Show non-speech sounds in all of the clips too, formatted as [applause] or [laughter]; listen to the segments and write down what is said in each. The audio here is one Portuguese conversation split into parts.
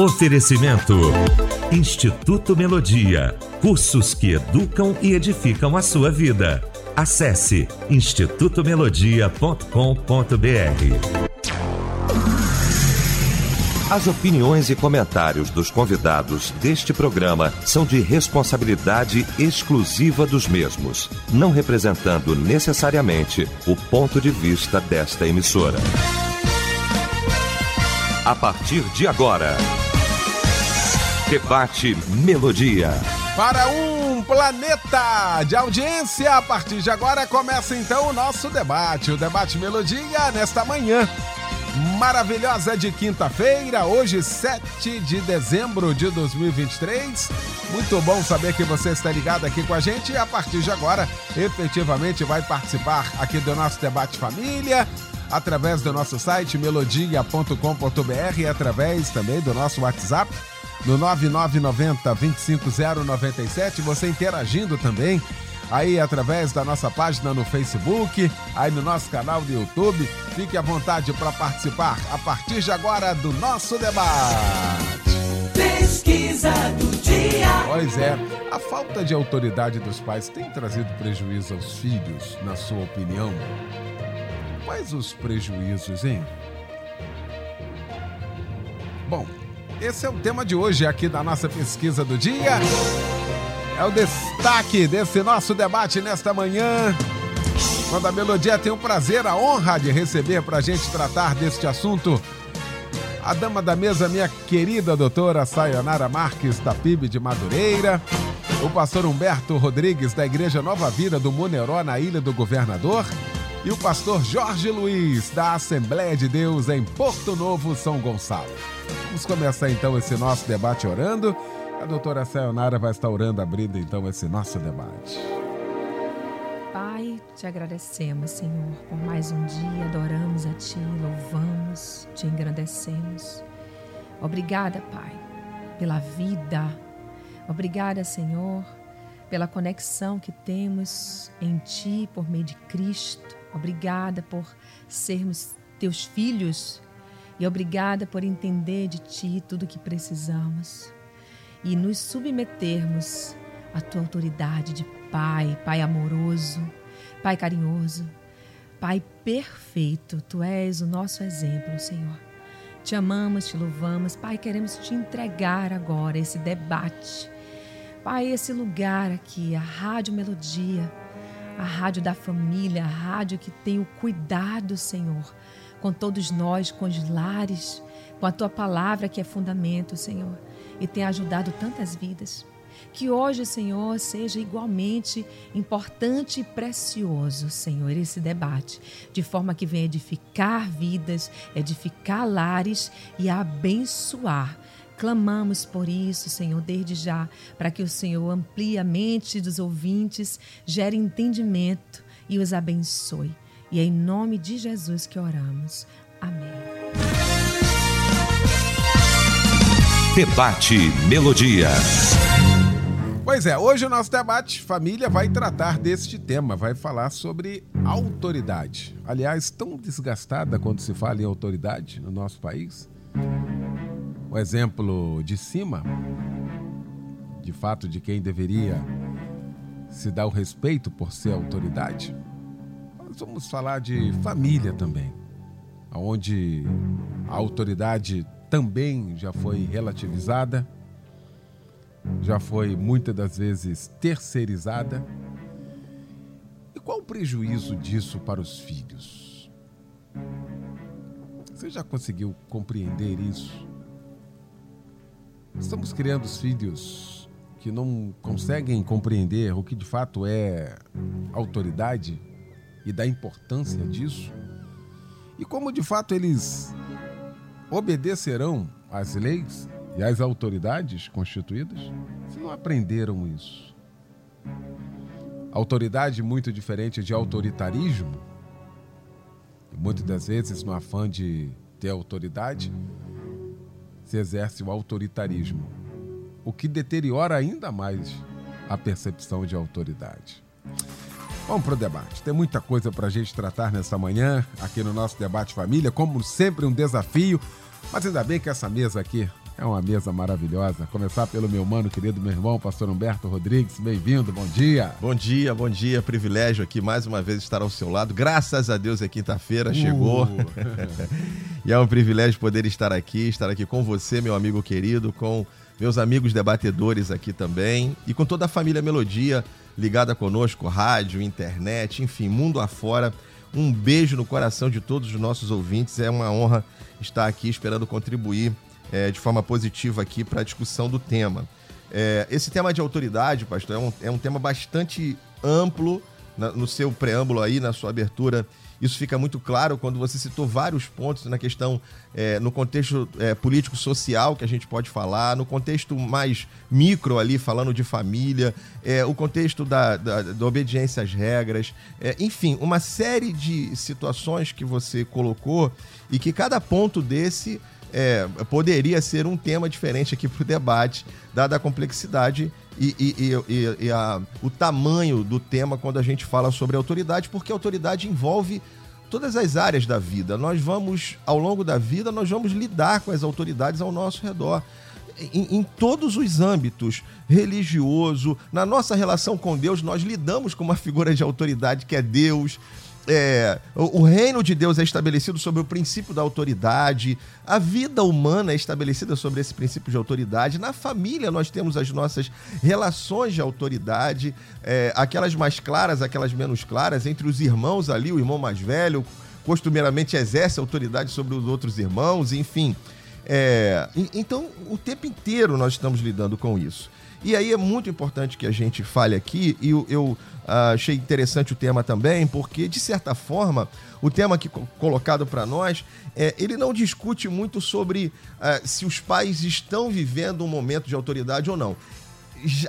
Oferecimento: Instituto Melodia. Cursos que educam e edificam a sua vida. Acesse institutomelodia.com.br. As opiniões e comentários dos convidados deste programa são de responsabilidade exclusiva dos mesmos, não representando necessariamente o ponto de vista desta emissora. A partir de agora, Debate Melodia. Para um planeta de audiência, a partir de agora começa então o nosso debate, o Debate Melodia, nesta manhã maravilhosa de quinta-feira, hoje 7 de dezembro de 2023. Muito bom saber que você está ligado aqui com a gente e a partir de agora efetivamente vai participar aqui do nosso debate família através do nosso site melodia.com.br e através também do nosso WhatsApp no 9990 25097, você interagindo também aí através da nossa página no Facebook, aí no nosso canal do YouTube. Fique à vontade para participar a partir de agora do nosso debate. Pesquisa do dia. Pois é, a falta de autoridade dos pais tem trazido prejuízo aos filhos, na sua opinião? Quais os prejuízos, hein? Bom, esse é o tema de hoje aqui da nossa pesquisa do dia. É o destaque desse nosso debate nesta manhã. Quando a Melodia tem o prazer, a honra de receber para a gente tratar deste assunto a dama da mesa, minha querida doutora Sayonara Marques, da PIB de Madureira, o pastor Humberto Rodrigues, da Igreja Nova Vida do Moneró, na Ilha do Governador, e o pastor Jorge Luiz, da Assembleia de Deus em Porto Novo, São Gonçalo. Vamos começar então esse nosso debate orando. A doutora Sayonara vai estar orando, abrindo então esse nosso debate. Pai, te agradecemos, Senhor, por mais um dia, adoramos a Ti, louvamos, te engrandecemos. Obrigada, Pai, pela vida. Obrigada, Senhor, pela conexão que temos em Ti por meio de Cristo. Obrigada por sermos Teus filhos e obrigada por entender de Ti tudo o que precisamos e nos submetermos à Tua autoridade de Pai, Pai amoroso, Pai carinhoso, Pai perfeito. Tu és o nosso exemplo, Senhor. Te amamos, te louvamos. Pai, queremos te entregar agora esse debate. Pai, esse lugar aqui, a Rádio Melodia, a rádio da família, a rádio que tem o cuidado, Senhor, com todos nós, com os lares, com a tua palavra que é fundamento, Senhor, e tem ajudado tantas vidas. Que hoje, Senhor, seja igualmente importante e precioso, Senhor, esse debate, de forma que venha edificar vidas, edificar lares e abençoar. Clamamos por isso, Senhor, desde já, para que o Senhor amplie a mente dos ouvintes, gere entendimento e os abençoe. E é em nome de Jesus que oramos. Amém. Debate Melodia. Pois é, hoje o nosso debate família vai tratar deste tema, vai falar sobre autoridade. Aliás, tão desgastada quando se fala em autoridade no nosso país. O exemplo de cima, de fato, de quem deveria se dar o respeito por ser autoridade. Vamos falar de família também, onde a autoridade também já foi relativizada já foi muitas das vezes terceirizada. E qual o prejuízo disso para os filhos? Você já conseguiu compreender isso? Estamos criando os filhos que não conseguem compreender o que de fato é autoridade e da importância disso? E como de fato eles obedecerão às leis e as autoridades constituídas, se não aprenderam isso. Autoridade muito diferente de autoritarismo, muitas das vezes, no afã de ter autoridade, se exerce o autoritarismo, o que deteriora ainda mais a percepção de autoridade. Vamos para o debate. Tem muita coisa para a gente tratar nessa manhã, aqui no nosso Debate Família, como sempre, um desafio. Mas ainda bem que essa mesa aqui É uma mesa maravilhosa. Começar pelo meu mano, querido meu irmão, pastor Humberto Rodrigues. Bem-vindo, bom dia. Bom dia, bom dia. Privilégio aqui mais uma vez estar ao seu lado. Graças a Deus é quinta-feira, uh. chegou. [laughs] e é um privilégio poder estar aqui, estar aqui com você, meu amigo querido, com meus amigos debatedores aqui também e com toda a família Melodia ligada conosco, rádio, internet, enfim, mundo afora. Um beijo no coração de todos os nossos ouvintes. É uma honra estar aqui esperando contribuir é, de forma positiva aqui para a discussão do tema. É, esse tema de autoridade, pastor, é um, é um tema bastante amplo na, no seu preâmbulo aí, na sua abertura. Isso fica muito claro quando você citou vários pontos na questão, é, no contexto é, político-social que a gente pode falar, no contexto mais micro ali, falando de família, é, o contexto da, da, da, obediência às regras, é, enfim, uma série de situações que você colocou e que cada ponto desse é, poderia ser um tema diferente aqui para o debate, dada a complexidade e, e, e, e a, o tamanho do tema quando a gente fala sobre autoridade, porque autoridade envolve todas as áreas da vida. Nós vamos, ao longo da vida, nós vamos lidar com as autoridades ao nosso redor. Em, em, todos os âmbitos, religioso, na nossa relação com Deus, nós lidamos com uma figura de autoridade que é Deus é, o, o, reino de Deus é estabelecido sobre o princípio da autoridade, a vida humana é estabelecida sobre esse princípio de autoridade. Na família, nós temos as nossas relações de autoridade, é, aquelas mais claras, aquelas menos claras. Entre os irmãos ali, o irmão mais velho costumeiramente exerce autoridade sobre os outros irmãos, enfim. É, então, o tempo inteiro nós estamos lidando com isso. E aí é muito importante que a gente fale aqui, e eu, eu uh, achei interessante o tema também, porque, de certa forma, o tema que colocado para nós, é, ele não discute muito sobre uh, se os pais estão vivendo um momento de autoridade ou não.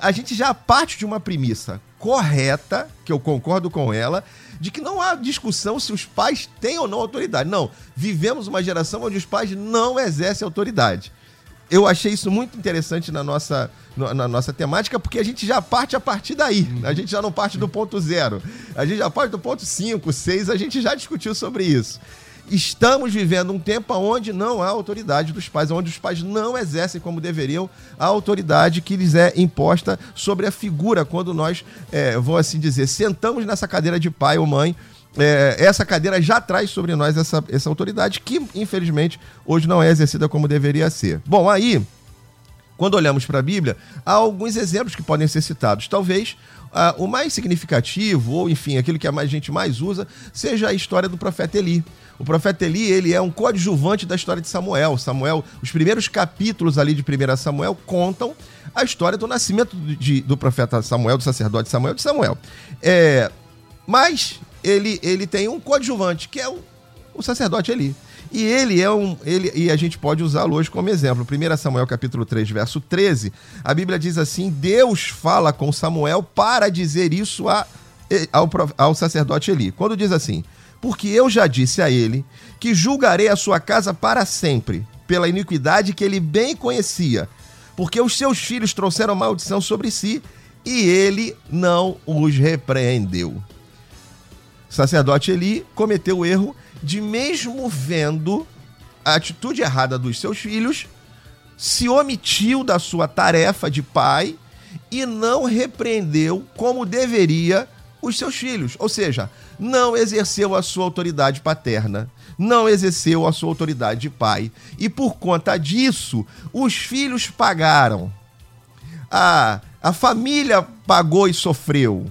A gente já parte de uma premissa correta, que eu concordo com ela, de que não há discussão se os pais têm ou não autoridade. Não, vivemos uma geração onde os pais não exercem autoridade eu achei isso muito interessante na nossa, na nossa temática, porque a gente já parte a partir daí. Uhum. A gente já não parte do ponto zero. A gente já parte do ponto 5, 6, a gente já discutiu sobre isso. Estamos vivendo um tempo onde não há autoridade dos pais, onde os pais não exercem como deveriam a autoridade que lhes é imposta sobre a figura, quando nós, é, vou assim dizer, sentamos nessa cadeira de pai ou mãe é, essa cadeira já traz sobre nós essa, essa autoridade que, infelizmente, hoje não é exercida como deveria ser. Bom, aí, quando olhamos para a Bíblia, há alguns exemplos que podem ser citados. Talvez uh, o mais significativo, ou enfim, aquilo que a gente mais usa, seja a história do profeta Eli. O profeta Eli, ele é um coadjuvante da história de Samuel. Samuel, os primeiros capítulos ali de 1 Samuel contam a história do nascimento de, do profeta Samuel, do sacerdote Samuel, de Samuel. É, mas ele, ele tem um coadjuvante, que é o, o sacerdote Eli. E ele é um. Ele, e a gente pode usá-lo hoje como exemplo. 1 Samuel capítulo 3, verso 13, a Bíblia diz assim: Deus fala com Samuel para dizer isso a, ao, ao sacerdote Eli. Quando diz assim: Porque eu já disse a ele que julgarei a sua casa para sempre, pela iniquidade que ele bem conhecia, porque os seus filhos trouxeram maldição sobre si, e ele não os repreendeu sacerdote Eli cometeu o erro de, mesmo vendo a atitude errada dos seus filhos, se omitiu da sua tarefa de pai e não repreendeu como deveria os seus filhos. Ou seja, não exerceu a sua autoridade paterna, não exerceu a sua autoridade de pai. E por conta disso, os filhos pagaram. A, a família pagou e sofreu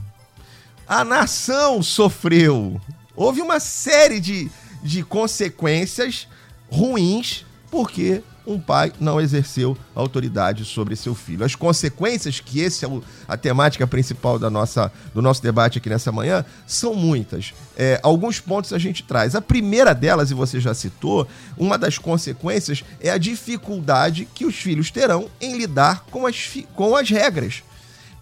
a nação sofreu. Houve uma série de, de consequências ruins porque um pai não exerceu autoridade sobre seu filho. As consequências, que esse é a temática principal da nossa, do nosso debate aqui nessa manhã, são muitas. É, alguns pontos a gente traz. A primeira delas, e você já citou, uma das consequências é a dificuldade que os filhos terão em lidar com as, com as regras,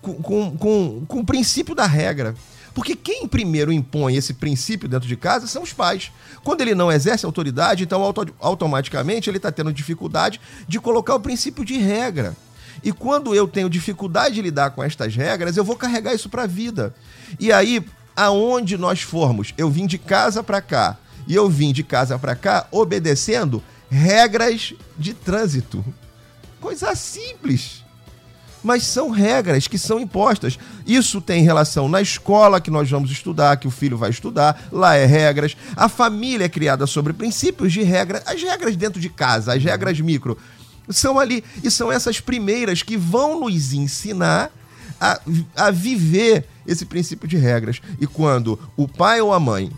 com, com, com, com o princípio da regra. Porque quem primeiro impõe esse princípio dentro de casa são os pais. Quando ele não exerce autoridade, então auto automaticamente ele está tendo dificuldade de colocar o princípio de regra. E quando eu tenho dificuldade de lidar com estas regras, eu vou carregar isso para a vida. E aí, aonde nós formos, eu vim de casa para cá e eu vim de casa para cá obedecendo regras de trânsito. Coisa simples. Mas são regras que são impostas. Isso tem relação na escola que nós vamos estudar, que o filho vai estudar, lá é regras. A família é criada sobre princípios de regra, as regras dentro de casa, as regras micro, são ali. E são essas primeiras que vão nos ensinar a, a viver esse princípio de regras. E quando o pai ou a mãe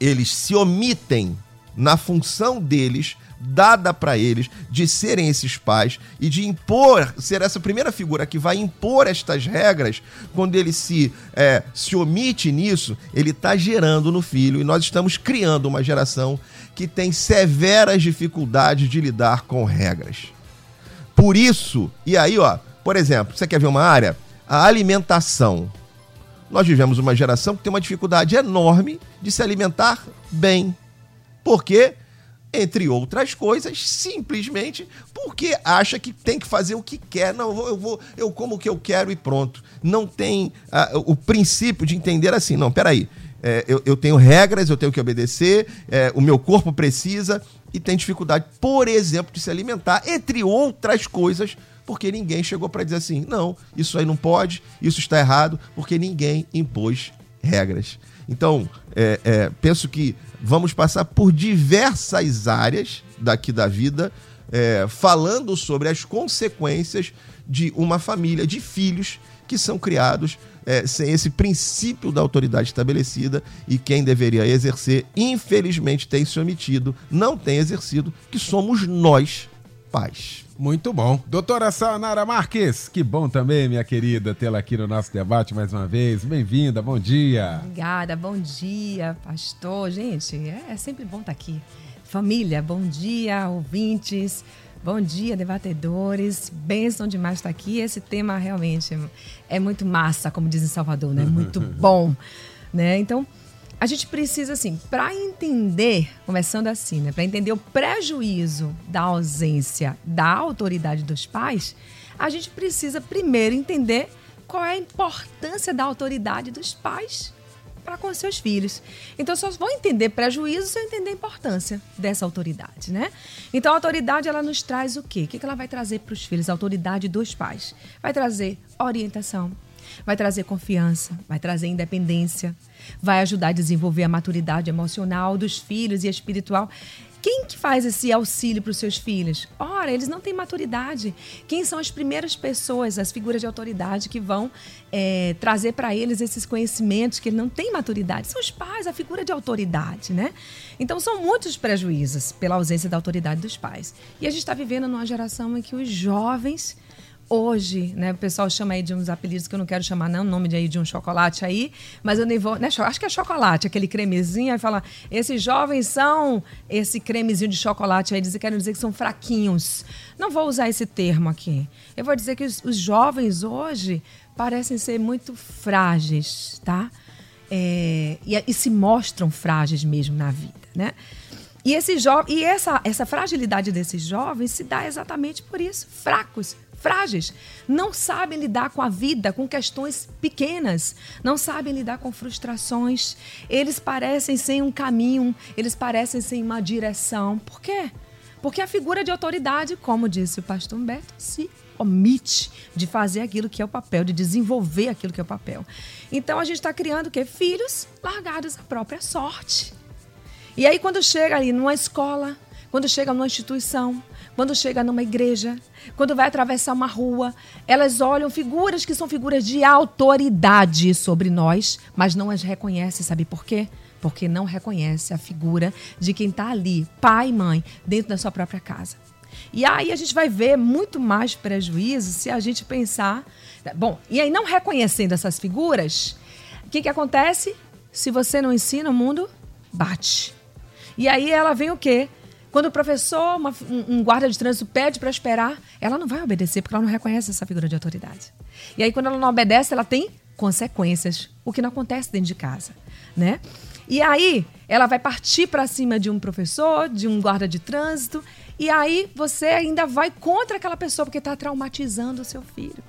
eles se omitem na função deles dada para eles de serem esses pais e de impor, ser essa primeira figura que vai impor estas regras, quando ele se, é, se omite nisso, ele está gerando no filho e nós estamos criando uma geração que tem severas dificuldades de lidar com regras. Por isso, e aí, ó, por exemplo, você quer ver uma área? A alimentação. Nós vivemos uma geração que tem uma dificuldade enorme de se alimentar bem. Por quê? Entre outras coisas, simplesmente porque acha que tem que fazer o que quer. Não, eu vou, eu, vou, eu como o que eu quero e pronto. Não tem uh, o princípio de entender assim, não, peraí, é, eu, eu tenho regras, eu tenho que obedecer, é, o meu corpo precisa e tem dificuldade, por exemplo, de se alimentar, entre outras coisas, porque ninguém chegou para dizer assim, não, isso aí não pode, isso está errado, porque ninguém impôs regras. Então, é, é, penso que vamos passar por diversas áreas daqui da vida, é, falando sobre as consequências de uma família de filhos que são criados é, sem esse princípio da autoridade estabelecida e quem deveria exercer, infelizmente, tem se omitido, não tem exercido, que somos nós, pais. Muito bom. Doutora Sanara Marques, que bom também, minha querida, tê-la aqui no nosso debate mais uma vez. Bem-vinda, bom dia. Obrigada, bom dia, pastor. Gente, é, é sempre bom estar aqui. Família, bom dia, ouvintes. Bom dia, debatedores. Bênção demais estar aqui. Esse tema realmente é muito massa, como diz em Salvador, né? Muito [laughs] bom, né? Então, a gente precisa, assim, para entender, começando assim, né? Para entender o prejuízo da ausência da autoridade dos pais, a gente precisa primeiro entender qual é a importância da autoridade dos pais para com seus filhos. Então, só vão entender prejuízo se eu entender a importância dessa autoridade, né? Então, a autoridade, ela nos traz o quê? O que ela vai trazer para os filhos? A autoridade dos pais. Vai trazer orientação, vai trazer confiança, vai trazer independência, vai ajudar a desenvolver a maturidade emocional dos filhos e espiritual. Quem que faz esse auxílio para os seus filhos? Ora, eles não têm maturidade. Quem são as primeiras pessoas, as figuras de autoridade que vão é, trazer para eles esses conhecimentos que eles não têm maturidade? São os pais, a figura de autoridade, né? Então são muitos prejuízos pela ausência da autoridade dos pais. E a gente está vivendo numa geração em que os jovens hoje, né? O pessoal chama aí de uns apelidos que eu não quero chamar, não, nome de aí de um chocolate aí, mas eu nem vou. Né, acho que é chocolate, aquele cremezinho, aí fala, esses jovens são esse cremezinho de chocolate aí, querem dizer que são fraquinhos. Não vou usar esse termo aqui. Eu vou dizer que os, os jovens hoje parecem ser muito frágeis, tá? É, e, e, se mostram frágeis mesmo na vida, né? E, esse e essa, essa fragilidade desses jovens se dá exatamente por isso, fracos, frágeis, não sabem lidar com a vida, com questões pequenas, não sabem lidar com frustrações. Eles parecem sem um caminho, eles parecem sem uma direção. Por quê? Porque a figura de autoridade, como disse o pastor Humberto, se omite de fazer aquilo que é o papel, de desenvolver aquilo que é o papel. Então a gente está criando o quê? Filhos largados à própria sorte. E aí, quando chega ali numa escola, quando chega numa instituição, quando chega numa igreja, quando vai atravessar uma rua, elas olham figuras que são figuras de autoridade sobre nós, mas não as reconhecem, sabe por quê? Porque não reconhece a figura de quem está ali, pai e mãe, dentro da sua própria casa. E aí a gente vai ver muito mais prejuízo se a gente pensar. Bom, e aí não reconhecendo essas figuras, o que, que acontece? Se você não ensina, o mundo bate. E aí ela vem o quê? Quando o professor, uma, um guarda de trânsito pede para esperar, ela não vai obedecer porque ela não reconhece essa figura de autoridade. E aí, quando ela não obedece, ela tem consequências, o que não acontece dentro de casa, né? E aí, ela vai partir para cima de um professor, de um guarda de trânsito, e aí você ainda vai contra aquela pessoa porque está traumatizando o seu filho.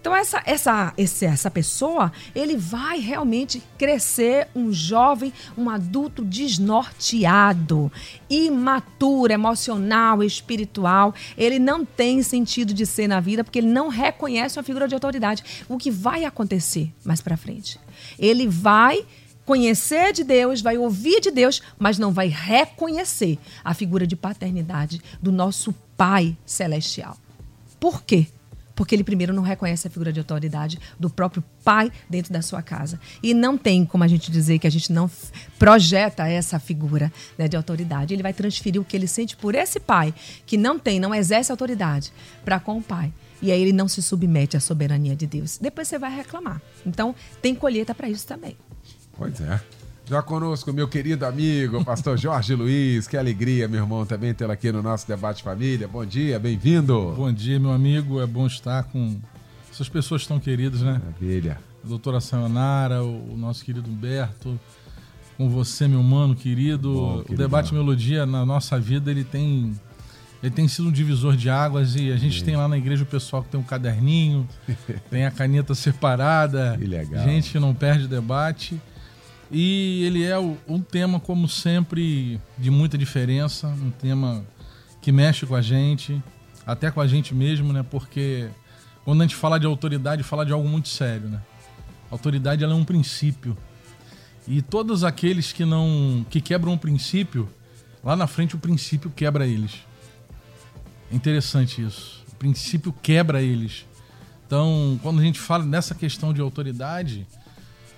Então essa, essa, esse, essa pessoa, ele vai realmente crescer um jovem, um adulto desnorteado, imaturo, emocional, espiritual. Ele não tem sentido de ser na vida porque ele não reconhece uma figura de autoridade. O que vai acontecer mais para frente? Ele vai conhecer de Deus, vai ouvir de Deus, mas não vai reconhecer a figura de paternidade do nosso Pai celestial. Por quê? Porque ele primeiro não reconhece a figura de autoridade do próprio pai dentro da sua casa. E não tem como a gente dizer que a gente não projeta essa figura né, de autoridade. Ele vai transferir o que ele sente por esse pai, que não tem, não exerce autoridade, para com o pai. E aí ele não se submete à soberania de Deus. Depois você vai reclamar. Então, tem colheita para isso também. Pois é. Já conosco, meu querido amigo, pastor [laughs] Jorge Luiz. Que alegria, meu irmão, também tê-lo aqui no nosso Debate Família. Bom dia, bem-vindo. Bom dia, meu amigo. É bom estar com essas pessoas tão queridas, né? Maravilha. A doutora Sayonara, o nosso querido Humberto, com você, meu mano querido. Bom, o Debate Melodia, na nossa vida, ele tem, ele tem sido um divisor de águas e a gente tem lá na igreja o pessoal que tem um caderninho, [laughs] tem a caneta separada. Que legal. Gente que não perde debate. E ele é um tema, como sempre, de muita diferença, um tema que mexe com a gente, até com a gente mesmo, né? Porque quando a gente fala de autoridade, fala de algo muito sério, né? autoridade ela é um princípio. E todos aqueles que não que quebram um princípio, lá na frente o princípio quebra eles. É interessante isso. O princípio quebra eles. Então, quando a gente fala nessa questão de autoridade,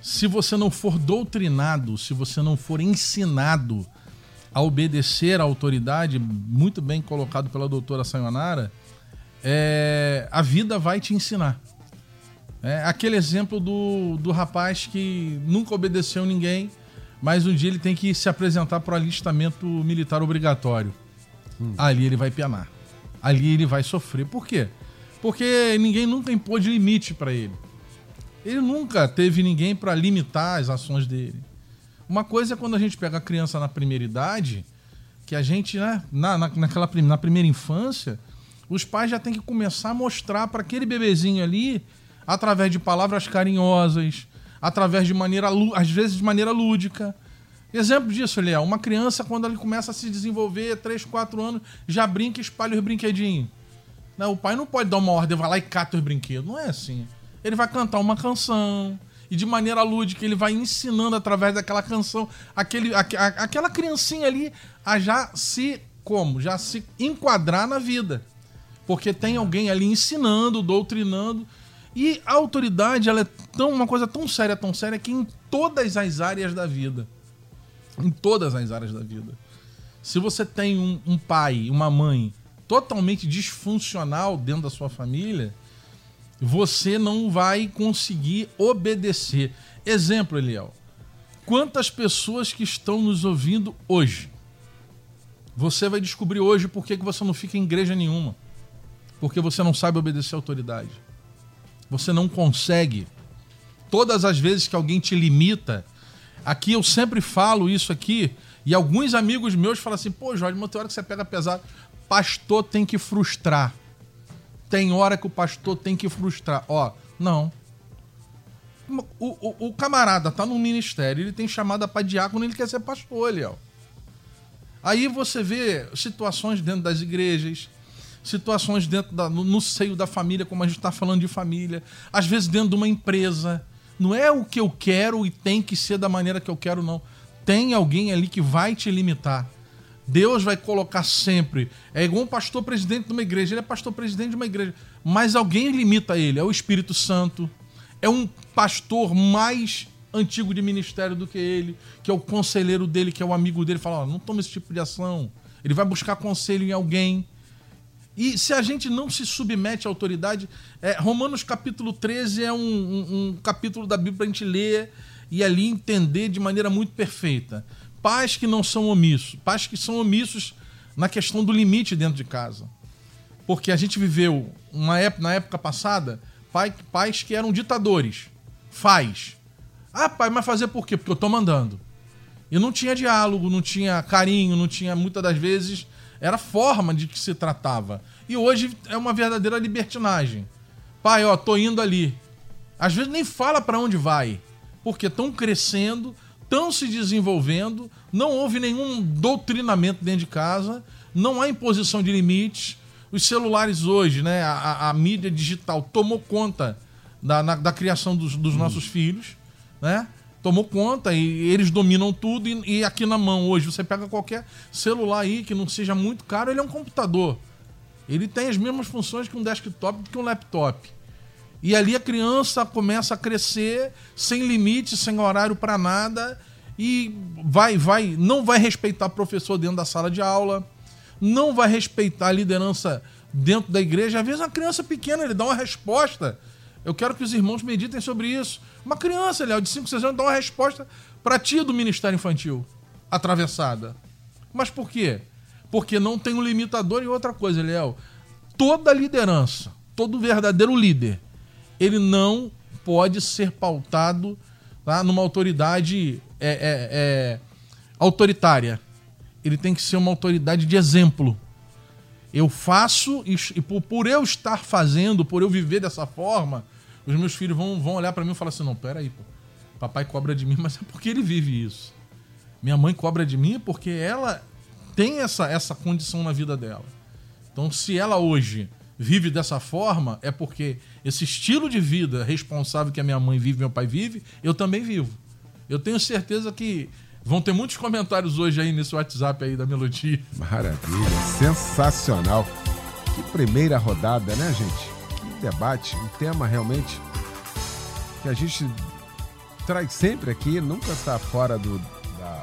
se você não for doutrinado, se você não for ensinado a obedecer à autoridade, muito bem colocado pela doutora Sayonara, é, a vida vai te ensinar. É aquele exemplo do, do rapaz que nunca obedeceu ninguém, mas um dia ele tem que se apresentar para o alistamento militar obrigatório. Hum. Ali ele vai penar. Ali ele vai sofrer. Por quê? Porque ninguém nunca impôs limite para ele. Ele nunca teve ninguém para limitar as ações dele. Uma coisa é quando a gente pega a criança na primeira idade, que a gente, né, na, na, naquela, na primeira infância, os pais já têm que começar a mostrar para aquele bebezinho ali, através de palavras carinhosas, através de maneira, às vezes de maneira lúdica. Exemplo disso, Léo, uma criança, quando ele começa a se desenvolver, 3, 4 anos, já brinca e espalha os brinquedinhos. Não, o pai não pode dar uma ordem, vai lá e cata os brinquedos. Não é assim ele vai cantar uma canção. E de maneira lúdica, ele vai ensinando através daquela canção, aquele, a, a, aquela criancinha ali a já se. Como? Já se enquadrar na vida. Porque tem alguém ali ensinando, doutrinando. E a autoridade, ela é tão, uma coisa tão séria, tão séria, que em todas as áreas da vida. Em todas as áreas da vida. Se você tem um, um pai, uma mãe totalmente disfuncional dentro da sua família, você não vai conseguir obedecer. Exemplo, Eliel. Quantas pessoas que estão nos ouvindo hoje? Você vai descobrir hoje por que você não fica em igreja nenhuma. Porque você não sabe obedecer à autoridade. Você não consegue. Todas as vezes que alguém te limita, aqui eu sempre falo isso aqui, e alguns amigos meus falam assim: pô, Jorge, uma hora que você pega pesado. Pastor tem que frustrar. Tem hora que o pastor tem que frustrar. Ó, não. O, o, o camarada tá no ministério, ele tem chamada para diácono, ele quer ser pastor, Eliel. Aí você vê situações dentro das igrejas, situações dentro da, no, no seio da família, como a gente está falando de família, às vezes dentro de uma empresa. Não é o que eu quero e tem que ser da maneira que eu quero, não. Tem alguém ali que vai te limitar. Deus vai colocar sempre. É igual um pastor presidente de uma igreja. Ele é pastor presidente de uma igreja. Mas alguém limita ele. É o Espírito Santo. É um pastor mais antigo de ministério do que ele, que é o conselheiro dele, que é o amigo dele. Fala: oh, não toma esse tipo de ação. Ele vai buscar conselho em alguém. E se a gente não se submete à autoridade, é, Romanos capítulo 13 é um, um, um capítulo da Bíblia para a gente ler e ali entender de maneira muito perfeita pais que não são omissos, pais que são omissos na questão do limite dentro de casa. Porque a gente viveu uma época, na época passada pai, pais que eram ditadores. Faz. Ah, pai, mas fazer por quê? Porque eu tô mandando. E não tinha diálogo, não tinha carinho, não tinha muitas das vezes era forma de que se tratava. E hoje é uma verdadeira libertinagem. Pai, ó, tô indo ali. Às vezes nem fala para onde vai, porque estão crescendo, estão se desenvolvendo, não houve nenhum doutrinamento dentro de casa, não há imposição de limites. Os celulares hoje, né, a, a mídia digital tomou conta da, na, da criação dos, dos nossos filhos, né? Tomou conta e eles dominam tudo. E, e, aqui na mão hoje, você pega qualquer celular aí que não seja muito caro, ele é um computador. Ele tem as mesmas funções que um desktop, que um laptop. E ali a criança começa a crescer sem limite, sem horário para nada e vai, vai, não vai respeitar professor dentro da sala de aula, não vai respeitar a liderança dentro da igreja. Às vezes uma criança pequena ele dá uma resposta. Eu quero que os irmãos meditem sobre isso. Uma criança, Léo, de 5, 6 anos, dá uma resposta para tia do ministério infantil, atravessada. Mas por quê? Porque não tem um limitador e outra coisa, Léo. Toda liderança, todo verdadeiro líder, ele não pode ser pautado tá, numa autoridade é, é, é, autoritária. Ele tem que ser uma autoridade de exemplo. Eu faço, e por, por eu estar fazendo, por eu viver dessa forma, os meus filhos vão, vão olhar para mim e falar assim: não, peraí, pô. Papai cobra de mim, [laughs] mas é porque ele vive isso. Minha mãe cobra de mim porque ela tem essa, essa condição na vida dela. Então, se ela hoje vive dessa forma, é porque esse estilo de vida responsável que a minha mãe vive, meu pai vive, eu também vivo. Eu tenho certeza que vão ter muitos comentários hoje aí nesse WhatsApp aí da Melodia. Maravilha, sensacional. Que primeira rodada, né, gente? Que debate, um tema realmente que a gente traz sempre aqui, nunca está fora do, da,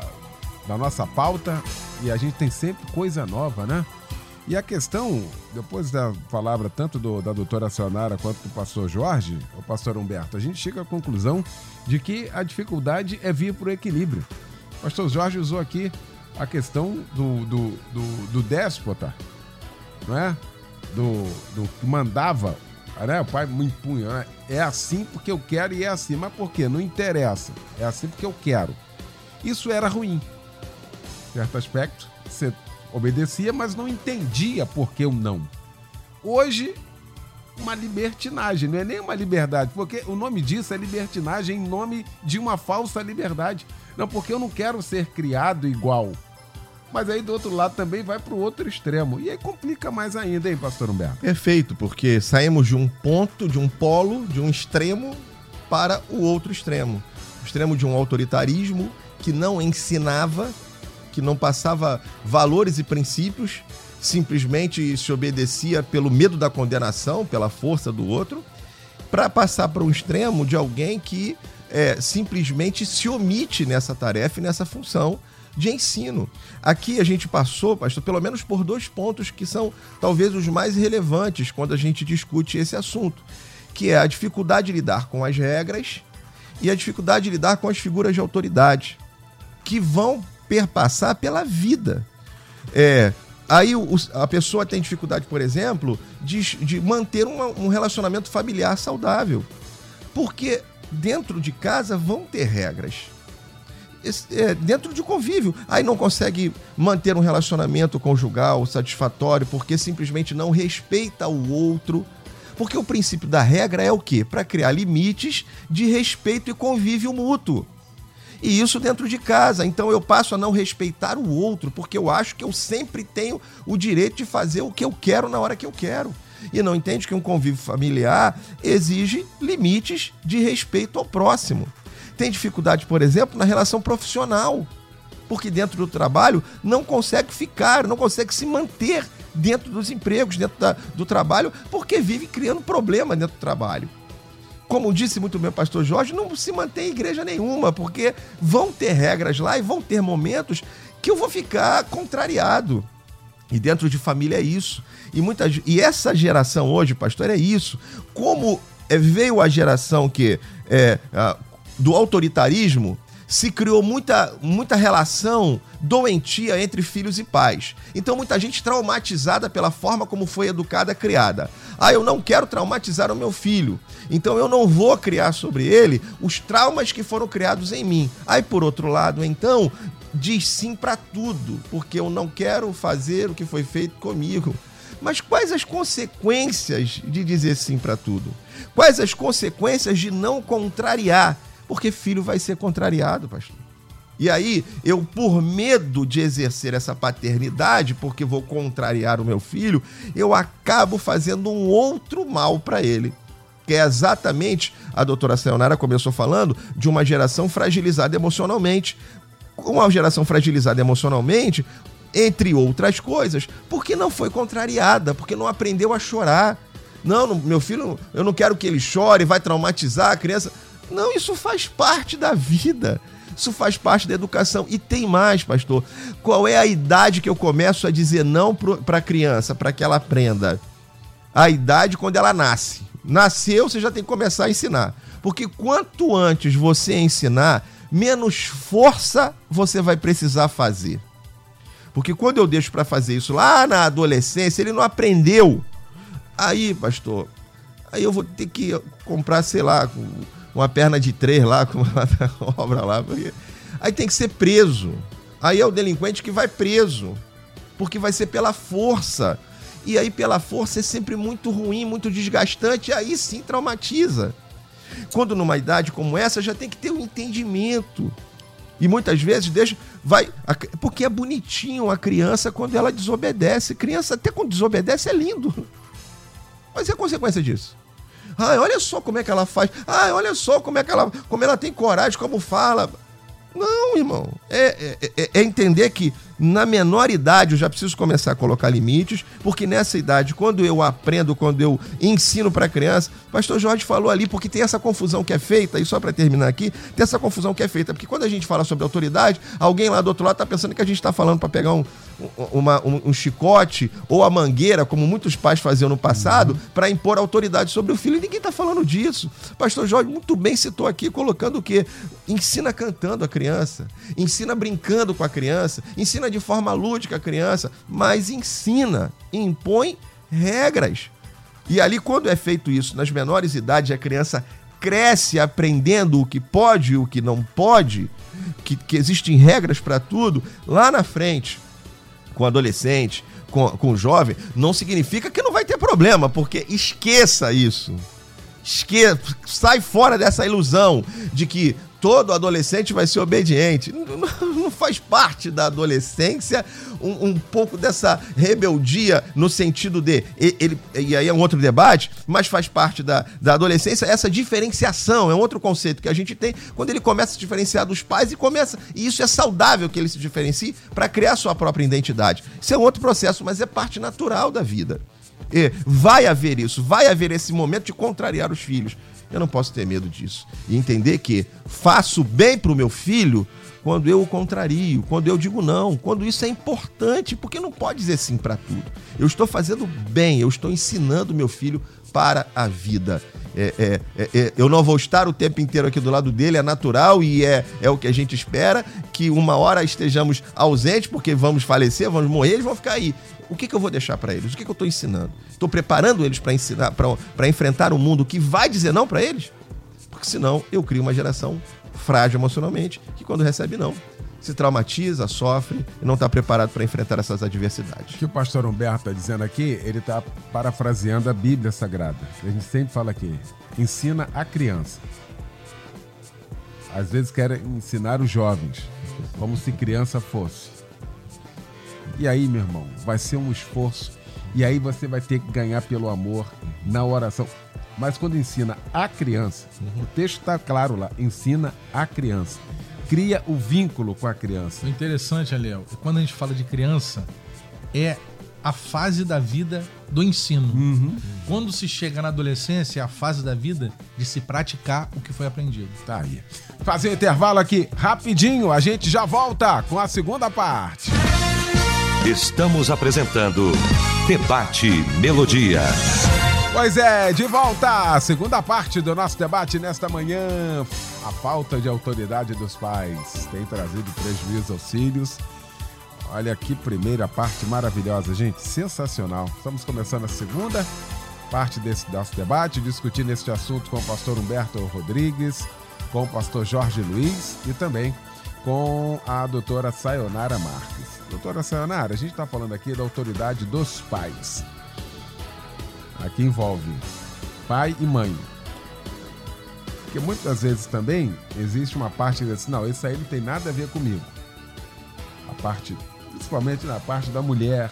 da nossa pauta e a gente tem sempre coisa nova, né? E a questão, depois da palavra tanto do, da doutora Sionara quanto do pastor Jorge, o pastor Humberto, a gente chega à conclusão de que a dificuldade é vir para o equilíbrio. O pastor Jorge usou aqui a questão do, do, do, do déspota, não é? Do, do que mandava, né? o pai me impunha, né? é assim porque eu quero e é assim. Mas por quê? Não interessa. É assim porque eu quero. Isso era ruim. Certo aspecto, você obedecia, mas não entendia por que o não. Hoje, uma libertinagem, não é nem uma liberdade, porque o nome disso é libertinagem em nome de uma falsa liberdade. Não, porque eu não quero ser criado igual. Mas aí do outro lado também vai para o outro extremo. E aí complica mais ainda, hein, pastor Humberto? Perfeito, porque saímos de um ponto, de um polo, de um extremo para o outro extremo. O extremo de um autoritarismo que não ensinava que não passava valores e princípios, simplesmente se obedecia pelo medo da condenação, pela força do outro, para passar para um extremo de alguém que é, simplesmente se omite nessa tarefa e nessa função de ensino. Aqui a gente passou, pastor, pelo menos por dois pontos que são talvez os mais relevantes quando a gente discute esse assunto, que é a dificuldade de lidar com as regras e a dificuldade de lidar com as figuras de autoridade, que vão perpassar pela vida. É, aí o, a pessoa tem dificuldade, por exemplo, de, de manter uma, um relacionamento familiar saudável. Porque dentro de casa vão ter regras. É, dentro de convívio. Aí não consegue manter um relacionamento conjugal satisfatório porque simplesmente não respeita o outro. Porque o princípio da regra é o quê? Para criar limites de respeito e convívio mútuo. E isso dentro de casa. Então eu passo a não respeitar o outro, porque eu acho que eu sempre tenho o direito de fazer o que eu quero na hora que eu quero. E não entende que um convívio familiar exige limites de respeito ao próximo. Tem dificuldade, por exemplo, na relação profissional, porque dentro do trabalho não consegue ficar, não consegue se manter dentro dos empregos, dentro da, do trabalho, porque vive criando problema dentro do trabalho como disse muito bem o pastor Jorge, não se mantém igreja nenhuma, porque vão ter regras lá e vão ter momentos que eu vou ficar contrariado. E dentro de família é isso. E, muitas, e essa geração hoje, pastor, é isso. Como é, veio a geração que é, do autoritarismo, se criou muita, muita relação doentia entre filhos e pais. Então, muita gente traumatizada pela forma como foi educada, criada. Ah, eu não quero traumatizar o meu filho, então eu não vou criar sobre ele os traumas que foram criados em mim. Aí, por outro lado, então, diz sim para tudo, porque eu não quero fazer o que foi feito comigo. Mas quais as consequências de dizer sim para tudo? Quais as consequências de não contrariar? Porque filho vai ser contrariado, pastor. E aí, eu, por medo de exercer essa paternidade, porque vou contrariar o meu filho, eu acabo fazendo um outro mal para ele. Que é exatamente, a doutora Sayonara começou falando, de uma geração fragilizada emocionalmente. Uma geração fragilizada emocionalmente, entre outras coisas, porque não foi contrariada, porque não aprendeu a chorar. Não, meu filho, eu não quero que ele chore, vai traumatizar a criança. Não, isso faz parte da vida. Isso faz parte da educação. E tem mais, pastor. Qual é a idade que eu começo a dizer não para a criança, para que ela aprenda? A idade quando ela nasce. Nasceu, você já tem que começar a ensinar. Porque quanto antes você ensinar, menos força você vai precisar fazer. Porque quando eu deixo para fazer isso lá na adolescência, ele não aprendeu. Aí, pastor, aí eu vou ter que comprar, sei lá, uma perna de três lá, [laughs] com uma obra lá. Aí tem que ser preso. Aí é o delinquente que vai preso. Porque vai ser pela força. E aí, pela força, é sempre muito ruim, muito desgastante. E aí sim traumatiza. Quando numa idade como essa, já tem que ter um entendimento. E muitas vezes deixa. Vai. Porque é bonitinho a criança quando ela desobedece. Criança, até quando desobedece, é lindo. Mas é a consequência disso. Ai, olha só como é que ela faz. Ai, olha só como é que ela, como ela tem coragem, como fala. Não, irmão. É, é, é, é entender que na menor idade eu já preciso começar a colocar limites, porque nessa idade, quando eu aprendo, quando eu ensino para a criança, o pastor Jorge falou ali, porque tem essa confusão que é feita, e só para terminar aqui, tem essa confusão que é feita, porque quando a gente fala sobre autoridade, alguém lá do outro lado está pensando que a gente está falando para pegar um, uma, um, um, chicote ou a mangueira, como muitos pais faziam no passado, uhum. para impor autoridade sobre o filho. E ninguém está falando disso. Pastor Jorge muito bem citou aqui, colocando o quê? Ensina cantando a criança, ensina brincando com a criança, ensina de forma lúdica a criança, mas ensina, impõe regras. E ali, quando é feito isso nas menores idades, a criança cresce aprendendo o que pode e o que não pode, que, que existem regras para tudo, lá na frente com adolescente, com, com jovem, não significa que não vai ter problema, porque esqueça isso. Esqueça, sai fora dessa ilusão de que todo adolescente vai ser obediente. Não, faz parte da adolescência um, um, pouco dessa rebeldia no sentido de. Ele, e aí é um outro debate, mas faz parte da, da adolescência essa diferenciação. É um outro conceito que a gente tem quando ele começa a se diferenciar dos pais e começa. E isso é saudável que ele se diferencie para criar sua própria identidade. Isso é um outro processo, mas é parte natural da vida. E vai haver isso, vai haver esse momento de contrariar os filhos. Eu não posso ter medo disso. E entender que faço bem para o meu filho quando eu o contrario, quando eu digo não, quando isso é importante, porque não pode dizer sim para tudo. Eu estou fazendo bem, eu estou ensinando meu filho para a vida. É, é, é, é, eu não vou estar o tempo inteiro aqui do lado dele, é natural e é, é o que a gente espera, que uma hora estejamos ausentes, porque vamos falecer, vamos morrer, eles vão ficar aí. O que, que eu vou deixar para eles? O que, que eu estou ensinando? Estou preparando eles para ensinar, para enfrentar um mundo que vai dizer não para eles? Porque senão eu crio uma geração frágil emocionalmente que quando recebe não se traumatiza, sofre e não está preparado para enfrentar essas adversidades. O que o pastor Humberto está dizendo aqui, ele está parafraseando a Bíblia Sagrada. A gente sempre fala aqui, ensina a criança. Às vezes querem ensinar os jovens, como se criança fosse. E aí, meu irmão, vai ser um esforço. E aí você vai ter que ganhar pelo amor na oração. Mas quando ensina a criança, o texto está claro lá, ensina a criança. Cria o vínculo com a criança. O interessante, Aliel, é quando a gente fala de criança, é a fase da vida do ensino. Uhum. Quando se chega na adolescência, é a fase da vida de se praticar o que foi aprendido. Tá aí. Fazer intervalo aqui rapidinho, a gente já volta com a segunda parte. Estamos apresentando Debate Melodia. Pois é, de volta à segunda parte do nosso debate nesta manhã. A falta de autoridade dos pais tem trazido prejuízo aos filhos. Olha que primeira parte maravilhosa, gente, sensacional. Estamos começando a segunda parte desse nosso debate, discutindo este assunto com o pastor Humberto Rodrigues, com o pastor Jorge Luiz e também com a doutora Sayonara Marques. Doutora Sayonara, a gente está falando aqui da autoridade dos pais. Aqui envolve pai e mãe. Porque muitas vezes também existe uma parte desse, não, isso aí não tem nada a ver comigo. A parte, principalmente na parte da mulher.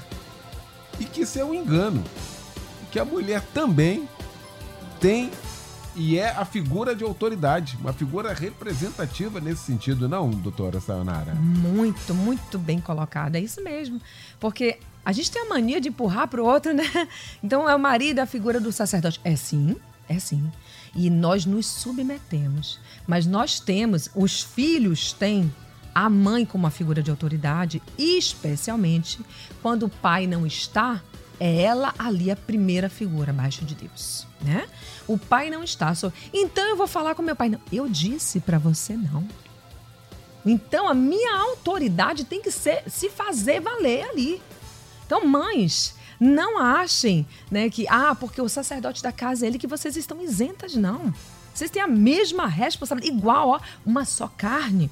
E que isso é um engano. Que a mulher também tem e é a figura de autoridade, uma figura representativa nesse sentido, não, doutora Sayonara? Muito, muito bem colocado. É isso mesmo. Porque a gente tem a mania de empurrar para o outro, né? Então é o marido a figura do sacerdote. É sim, é sim. E nós nos submetemos. Mas nós temos, os filhos têm a mãe como uma figura de autoridade, especialmente quando o pai não está, é ela ali a primeira figura abaixo de Deus, né? O pai não está, só. Então eu vou falar com meu pai. Não, eu disse para você não. Então a minha autoridade tem que ser se fazer valer ali. Então, mães, não achem, né, que ah, porque o sacerdote da casa é ele que vocês estão isentas não. Vocês têm a mesma responsabilidade, igual, ó, uma só carne.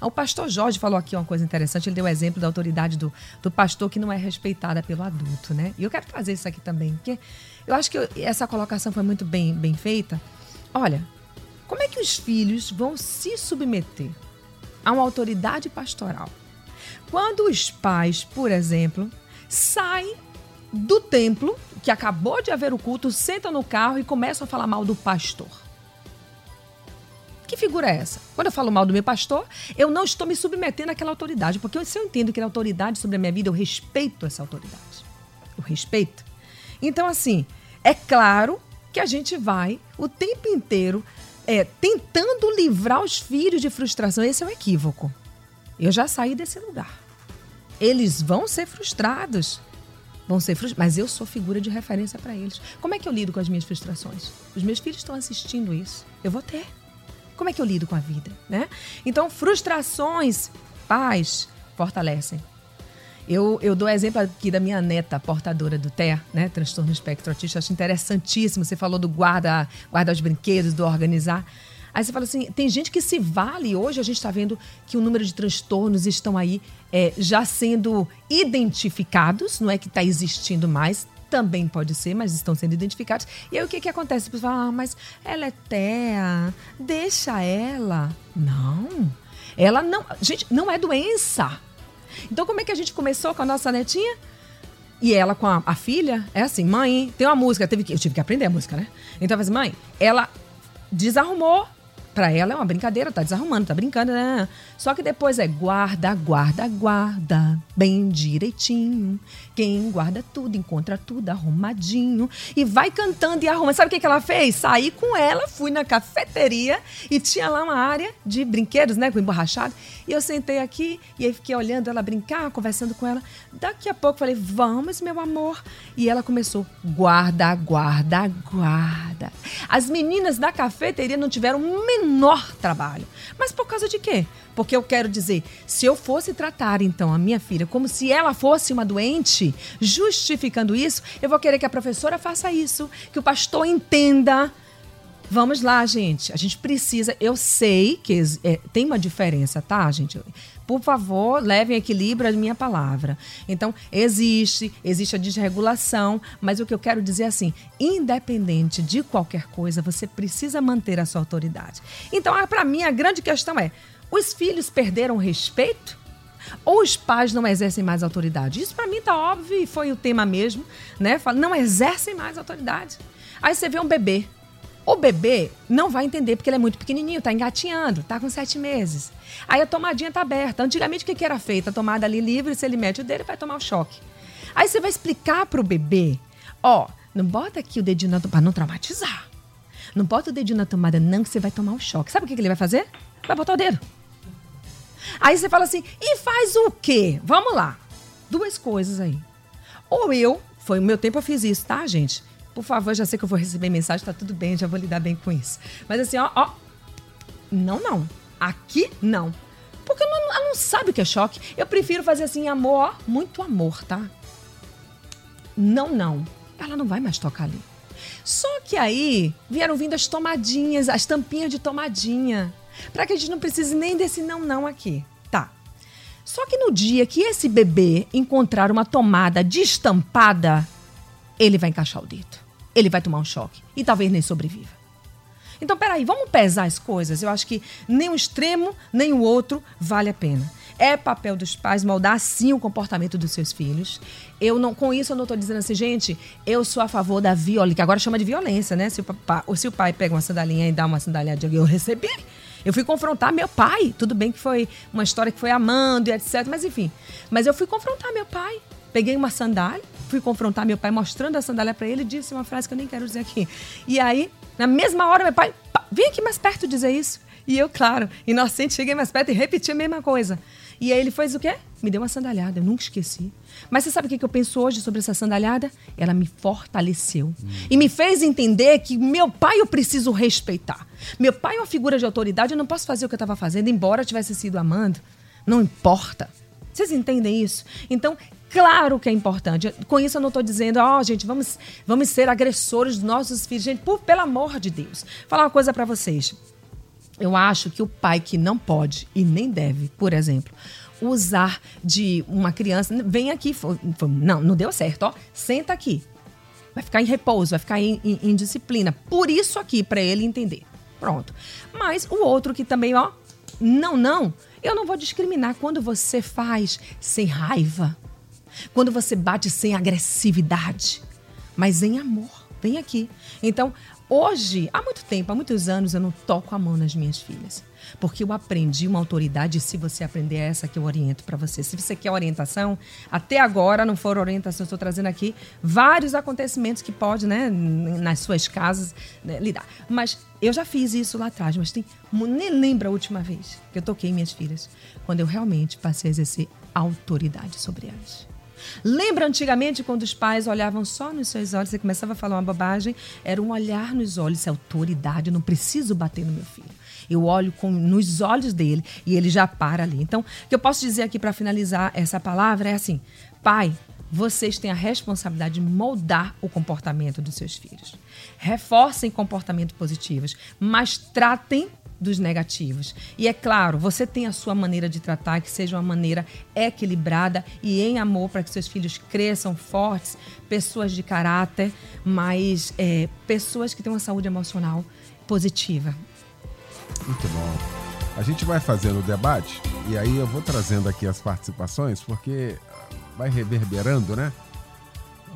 O pastor Jorge falou aqui uma coisa interessante, ele deu o exemplo da autoridade do, do pastor que não é respeitada pelo adulto, né? E eu quero fazer isso aqui também, porque eu acho que essa colocação foi muito bem, bem feita. Olha, como é que os filhos vão se submeter a uma autoridade pastoral? Quando os pais, por exemplo, saem do templo, que acabou de haver o culto, sentam no carro e começam a falar mal do pastor. Que figura é essa? Quando eu falo mal do meu pastor, eu não estou me submetendo àquela autoridade, porque se eu entendo que ele é autoridade sobre a minha vida, eu respeito essa autoridade. Eu respeito. Então, assim, é claro que a gente vai o tempo inteiro é, tentando livrar os filhos de frustração. Esse é o equívoco. Eu já saí desse lugar. Eles vão ser frustrados. Vão ser frustrados, mas eu sou figura de referência para eles. Como é que eu lido com as minhas frustrações? Os meus filhos estão assistindo isso. Eu vou ter. Como é que eu lido com a vida, né? Então, frustrações, pais, fortalecem. Eu, eu dou exemplo aqui da minha neta, portadora do TER, né? Transtorno espectro autista. Acho interessantíssimo. Você falou do guarda, guarda os brinquedos, do organizar. Aí você fala assim, tem gente que se vale, hoje a gente está vendo que o número de transtornos estão aí é, já sendo identificados, não é que está existindo mais, também pode ser, mas estão sendo identificados. E aí o que, que acontece? Você fala, ah, mas ela é TEA, deixa ela. Não, ela não. Gente, não é doença. Então, como é que a gente começou com a nossa netinha? E ela com a, a filha, é assim, mãe, tem uma música, teve que, eu tive que aprender a música, né? Então, assim, mãe, ela desarrumou para ela é uma brincadeira, tá desarrumando, tá brincando, né? Só que depois é guarda, guarda, guarda, bem direitinho. Quem guarda tudo, encontra tudo arrumadinho. E vai cantando e arruma. Sabe o que, que ela fez? Saí com ela, fui na cafeteria e tinha lá uma área de brinquedos, né? Com emborrachado. E eu sentei aqui e aí fiquei olhando ela brincar, conversando com ela. Daqui a pouco falei, vamos, meu amor. E ela começou, guarda, guarda, guarda. As meninas da cafeteria não tiveram o menor trabalho. Mas por causa de quê? Porque eu quero dizer, se eu fosse tratar então a minha filha como se ela fosse uma doente, justificando isso, eu vou querer que a professora faça isso, que o pastor entenda Vamos lá, gente. A gente precisa. Eu sei que é, tem uma diferença, tá, gente? Por favor, levem equilíbrio à minha palavra. Então, existe, existe a desregulação, mas o que eu quero dizer é assim: independente de qualquer coisa, você precisa manter a sua autoridade. Então, para mim, a grande questão é: os filhos perderam respeito? Ou os pais não exercem mais autoridade? Isso para mim tá óbvio e foi o tema mesmo, né? Não exercem mais autoridade. Aí você vê um bebê o bebê não vai entender porque ele é muito pequenininho, tá engatinhando, tá com sete meses. Aí a tomadinha tá aberta. Antigamente o que, que era feito? A tomada ali livre, se ele mete o dedo, vai tomar o choque. Aí você vai explicar pro bebê, ó, não bota aqui o dedinho na tomada, não traumatizar. Não bota o dedinho na tomada não que você vai tomar o choque. Sabe o que, que ele vai fazer? Vai botar o dedo. Aí você fala assim, e faz o quê? Vamos lá. Duas coisas aí. Ou eu, foi o meu tempo eu fiz isso, tá, gente? Por favor, já sei que eu vou receber mensagem, tá tudo bem, já vou lidar bem com isso. Mas assim, ó, ó. Não, não. Aqui, não. Porque não, ela não sabe o que é choque. Eu prefiro fazer assim, amor, ó, muito amor, tá? Não, não. Ela não vai mais tocar ali. Só que aí vieram vindo as tomadinhas, as tampinhas de tomadinha. Para que a gente não precise nem desse não, não aqui. Tá. Só que no dia que esse bebê encontrar uma tomada destampada, ele vai encaixar o dedo. Ele vai tomar um choque e talvez nem sobreviva. Então, peraí, vamos pesar as coisas. Eu acho que nem um extremo, nem o outro vale a pena. É papel dos pais moldar sim o comportamento dos seus filhos. Eu não, com isso eu não estou dizendo assim, gente, eu sou a favor da violência, que agora chama de violência, né? Se o, ou se o pai pega uma sandalinha e dá uma sandalinha de alguém, eu recebi. Eu fui confrontar meu pai. Tudo bem que foi uma história que foi amando e etc, mas enfim. Mas eu fui confrontar meu pai. Peguei uma sandália, fui confrontar meu pai mostrando a sandália para ele disse uma frase que eu nem quero dizer aqui. E aí, na mesma hora, meu pai, vem aqui mais perto dizer isso. E eu, claro, inocente, cheguei mais perto e repeti a mesma coisa. E aí ele fez o quê? Me deu uma sandalhada, eu nunca esqueci. Mas você sabe o que eu penso hoje sobre essa sandalhada? Ela me fortaleceu. Hum. E me fez entender que meu pai eu preciso respeitar. Meu pai é uma figura de autoridade, eu não posso fazer o que eu estava fazendo, embora eu tivesse sido amando. Não importa. Vocês entendem isso? Então, claro que é importante. Com isso eu não estou dizendo, ó, oh, gente, vamos, vamos ser agressores dos nossos filhos. Gente, por, pelo amor de Deus. Vou falar uma coisa para vocês. Eu acho que o pai que não pode e nem deve, por exemplo, usar de uma criança, vem aqui, não, não deu certo, ó, senta aqui. Vai ficar em repouso, vai ficar em, em, em disciplina. Por isso aqui, para ele entender. Pronto. Mas o outro que também, ó, não, não, eu não vou discriminar quando você faz sem raiva, quando você bate sem agressividade, mas em amor. Vem aqui. Então, Hoje, há muito tempo, há muitos anos, eu não toco a mão nas minhas filhas. Porque eu aprendi uma autoridade, e se você aprender, é essa que eu oriento para você. Se você quer orientação, até agora não foram orientações, estou trazendo aqui vários acontecimentos que pode, né, nas suas casas, né, lidar. Mas eu já fiz isso lá atrás, mas tem. Nem lembro a última vez que eu toquei minhas filhas, quando eu realmente passei a exercer autoridade sobre elas. Lembra antigamente quando os pais olhavam só nos seus olhos, você começava a falar uma bobagem, era um olhar nos olhos, isso é autoridade, eu não preciso bater no meu filho. Eu olho com, nos olhos dele e ele já para ali. Então, o que eu posso dizer aqui para finalizar essa palavra é assim: pai, vocês têm a responsabilidade de moldar o comportamento dos seus filhos. Reforcem comportamentos positivos, mas tratem dos negativos. E é claro, você tem a sua maneira de tratar, que seja uma maneira equilibrada e em amor para que seus filhos cresçam fortes, pessoas de caráter, mas é, pessoas que têm uma saúde emocional positiva. Muito bom. A gente vai fazendo o debate e aí eu vou trazendo aqui as participações, porque vai reverberando, né?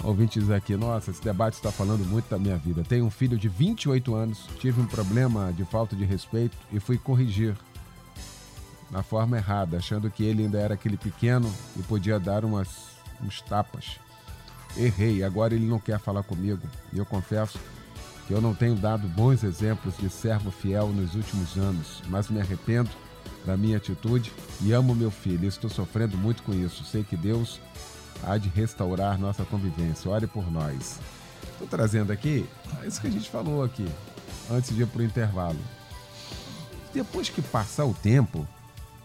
Ouvinte diz aqui, nossa, esse debate está falando muito da minha vida. Tenho um filho de 28 anos, tive um problema de falta de respeito e fui corrigir na forma errada, achando que ele ainda era aquele pequeno e podia dar umas, uns tapas. Errei, agora ele não quer falar comigo e eu confesso que eu não tenho dado bons exemplos de servo fiel nos últimos anos, mas me arrependo da minha atitude e amo meu filho. Estou sofrendo muito com isso. Sei que Deus há de restaurar nossa convivência. Ore por nós. Estou trazendo aqui isso que a gente falou aqui, antes de ir para o intervalo. Depois que passar o tempo,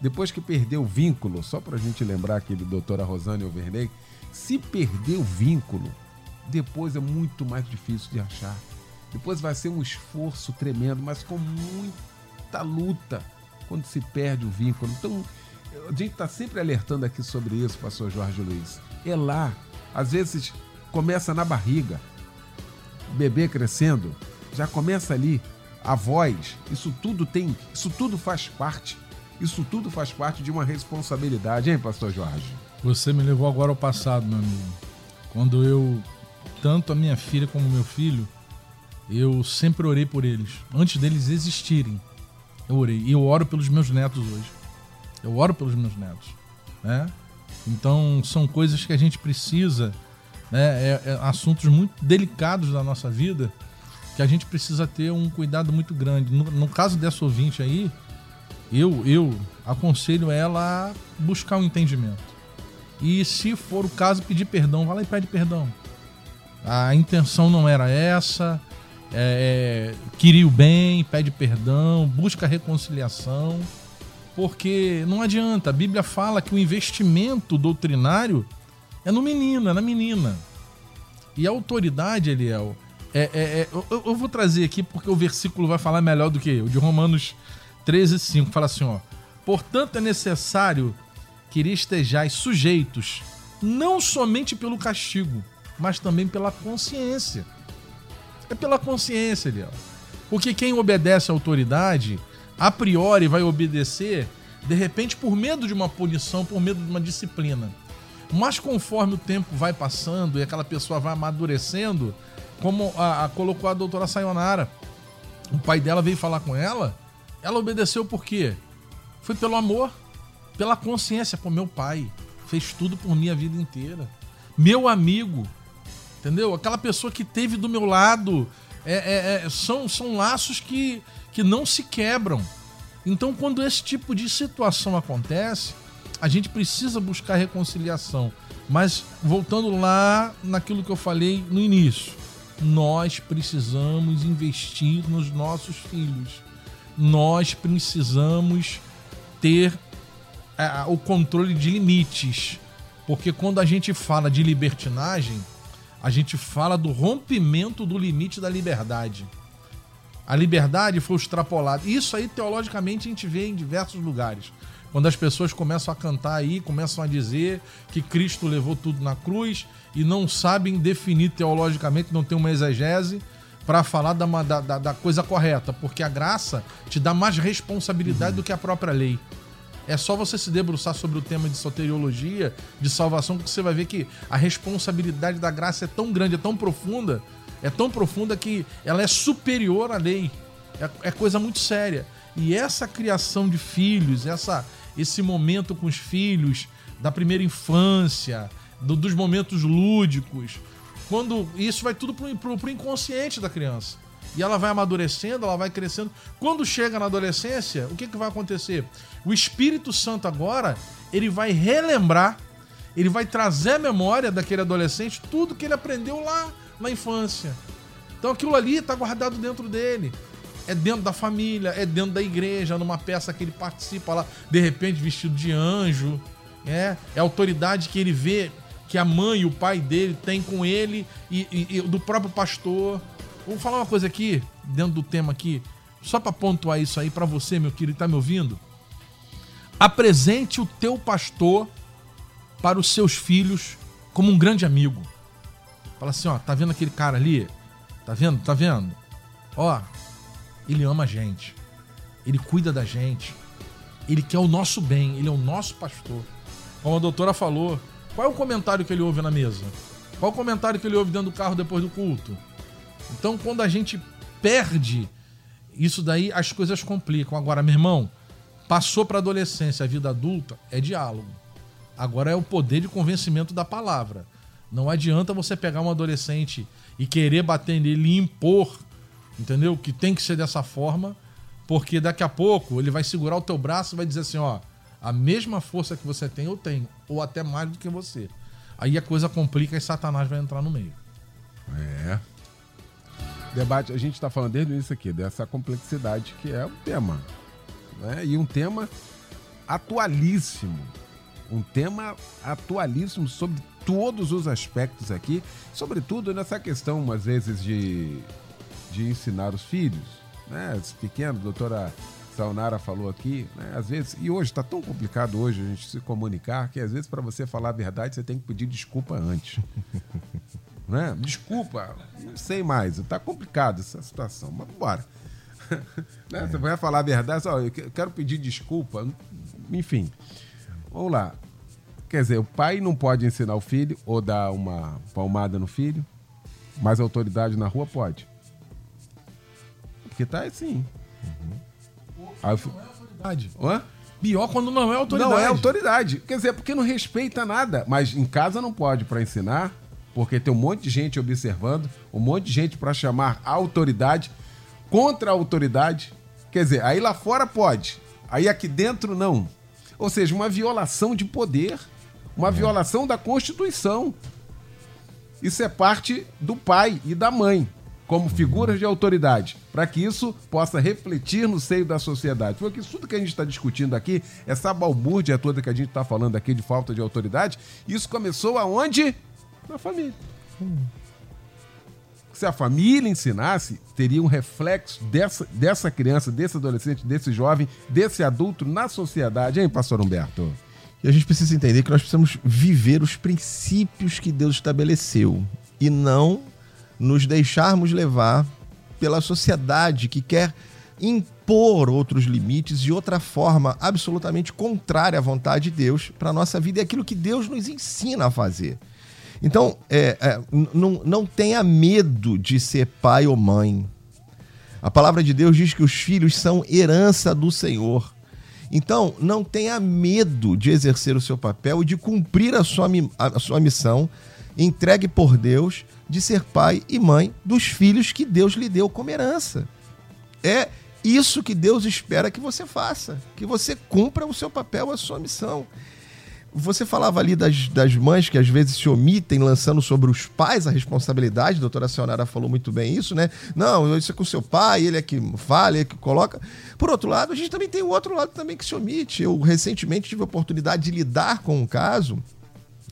depois que perder o vínculo, só para a gente lembrar aqui do doutora Rosane Overney, se perder o vínculo, depois é muito mais difícil de achar. Depois vai ser um esforço tremendo, mas com muita luta quando se perde o vínculo. Então, a gente está sempre alertando aqui sobre isso, pastor Jorge Luiz é lá. Às vezes começa na barriga. Bebê crescendo, já começa ali. A voz, isso tudo tem, isso tudo faz parte. Isso tudo faz parte de uma responsabilidade, hein, pastor Jorge? Você me levou agora ao passado, meu amigo. Quando eu, tanto a minha filha como meu filho, eu sempre orei por eles. Antes deles existirem, eu orei. E eu oro pelos meus netos hoje. Eu oro pelos meus netos. Né? Então são coisas que a gente precisa, né? É, é, assuntos muito delicados da nossa vida que a gente precisa ter um cuidado muito grande. No, no caso dessa ouvinte aí, eu, eu aconselho ela a buscar um entendimento. E se for o caso, pedir perdão, vai lá e pede perdão. A intenção não era essa, é, é queria o bem, pede perdão, busca reconciliação porque não adianta. A Bíblia fala que o investimento doutrinário é no menino, é na menina. E a autoridade, Eliel, é, é, é eu, eu, vou trazer aqui porque o versículo vai falar melhor do que eu, de Romanos 13, 5. Fala assim: ó. Portanto, é necessário que estejais sujeitos, não somente pelo castigo, mas também pela consciência. É pela consciência, Eliel. Porque quem obedece à autoridade, a priori vai obedecer, de repente, por medo de uma punição, por medo de uma disciplina. Mas conforme o tempo vai passando e aquela pessoa vai amadurecendo, como a, a colocou a doutora Sayonara, o pai dela veio falar com ela, ela obedeceu por quê? Foi pelo amor, pela consciência. Pô, meu pai fez tudo por minha vida inteira. Meu amigo, entendeu? Aquela pessoa que teve do meu lado. É, é, é, são, são laços que, que não se quebram. Então, quando esse tipo de situação acontece, a gente precisa buscar reconciliação. Mas voltando lá naquilo que eu falei no início, nós precisamos investir nos nossos filhos. Nós precisamos ter é, o controle de limites. Porque quando a gente fala de libertinagem, a gente fala do rompimento do limite da liberdade. A liberdade foi extrapolada. Isso aí, teologicamente, a gente vê em diversos lugares. Quando as pessoas começam a cantar aí, começam a dizer que Cristo levou tudo na cruz e não sabem definir teologicamente, não tem uma exegese para falar da, da, da, coisa correta, porque a graça te dá mais responsabilidade uhum. do que a própria lei. É só você se debruçar sobre o tema de soteriologia, de salvação, que você vai ver que a responsabilidade da graça é tão grande, é tão profunda, é tão profunda que ela é superior à lei. É, é coisa muito séria. E essa criação de filhos, essa, esse momento com os filhos, da primeira infância, do, dos momentos lúdicos, quando isso vai tudo pro, pro, pro inconsciente da criança. E ela vai amadurecendo, ela vai crescendo. Quando chega na adolescência, o que, que vai acontecer? O Espírito Santo agora, ele vai relembrar, ele vai trazer à memória daquele adolescente tudo que ele aprendeu lá na infância. Então aquilo ali está guardado dentro dele. É dentro da família, é dentro da igreja, numa peça que ele participa lá, de repente vestido de anjo. É, é a autoridade que ele vê que a mãe e o pai dele têm com ele e, e, e do próprio pastor. Vou falar uma coisa aqui, dentro do tema aqui, só para pontuar isso aí para você, meu querido, tá me ouvindo? Apresente o teu pastor para os seus filhos como um grande amigo. Fala assim, ó, tá vendo aquele cara ali? Tá vendo? Tá vendo? Ó, ele ama a gente. Ele cuida da gente. Ele quer o nosso bem, ele é o nosso pastor. Como a doutora falou, qual é o comentário que ele ouve na mesa? Qual é o comentário que ele ouve dentro do carro depois do culto? Então, quando a gente perde isso daí, as coisas complicam. Agora, meu irmão, passou para adolescência, a vida adulta, é diálogo. Agora é o poder de convencimento da palavra. Não adianta você pegar um adolescente e querer bater nele e impor, entendeu? Que tem que ser dessa forma, porque daqui a pouco ele vai segurar o teu braço e vai dizer assim, ó, a mesma força que você tem, eu tenho, ou até mais do que você. Aí a coisa complica e Satanás vai entrar no meio. É debate, a gente está falando desde o início aqui, dessa complexidade que é o tema. Né? E um tema atualíssimo. Um tema atualíssimo sobre todos os aspectos aqui, sobretudo nessa questão, às vezes, de, de ensinar os filhos. Né? Esse pequeno, a doutora Saunara falou aqui, né? às vezes, e hoje está tão complicado hoje a gente se comunicar, que às vezes para você falar a verdade você tem que pedir desculpa antes. [laughs] né? Desculpa, não sei mais, tá complicado essa situação, mas bora. [laughs] né? é. Você vai falar a verdade, só, eu quero pedir desculpa, enfim. Vamos lá. Quer dizer, o pai não pode ensinar o filho ou dar uma palmada no filho, mas a autoridade na rua pode. Porque tá assim. Uhum. Aí, não é autoridade. Hã? Pior quando não é autoridade. Não é autoridade. Quer dizer, porque não respeita nada. Mas em casa não pode para ensinar, porque tem um monte de gente observando, um monte de gente para chamar a autoridade contra a autoridade. Quer dizer, aí lá fora pode, aí aqui dentro não. Ou seja, uma violação de poder, uma é. violação da Constituição. Isso é parte do pai e da mãe, como figuras de autoridade, para que isso possa refletir no seio da sociedade. Porque tudo que a gente está discutindo aqui, essa balbúrdia toda que a gente está falando aqui de falta de autoridade, isso começou aonde? Na família. Hum. Se a família ensinasse, teria um reflexo dessa, dessa criança, desse adolescente, desse jovem, desse adulto na sociedade, hein, pastor Humberto? E a gente precisa entender que nós precisamos viver os princípios que Deus estabeleceu e não nos deixarmos levar pela sociedade que quer impor outros limites de outra forma absolutamente contrária à vontade de Deus para a nossa vida e aquilo que Deus nos ensina a fazer. Então, é, é, não, tenha medo de ser pai ou mãe. A palavra de Deus diz que os filhos são herança do Senhor. Então, não tenha medo de exercer o seu papel e de cumprir a sua, a sua missão entregue por Deus de ser pai e mãe dos filhos que Deus lhe deu como herança. É isso que Deus espera que você faça, que você cumpra o seu papel, a sua missão. Você falava ali das, das mães que às vezes se omitem, lançando sobre os pais a responsabilidade. A doutora Sionara falou muito bem isso, né? Não, isso é com seu pai, ele é que fala, ele é que coloca. Por outro lado, a gente também tem o outro lado também que se omite. Eu recentemente tive a oportunidade de lidar com um caso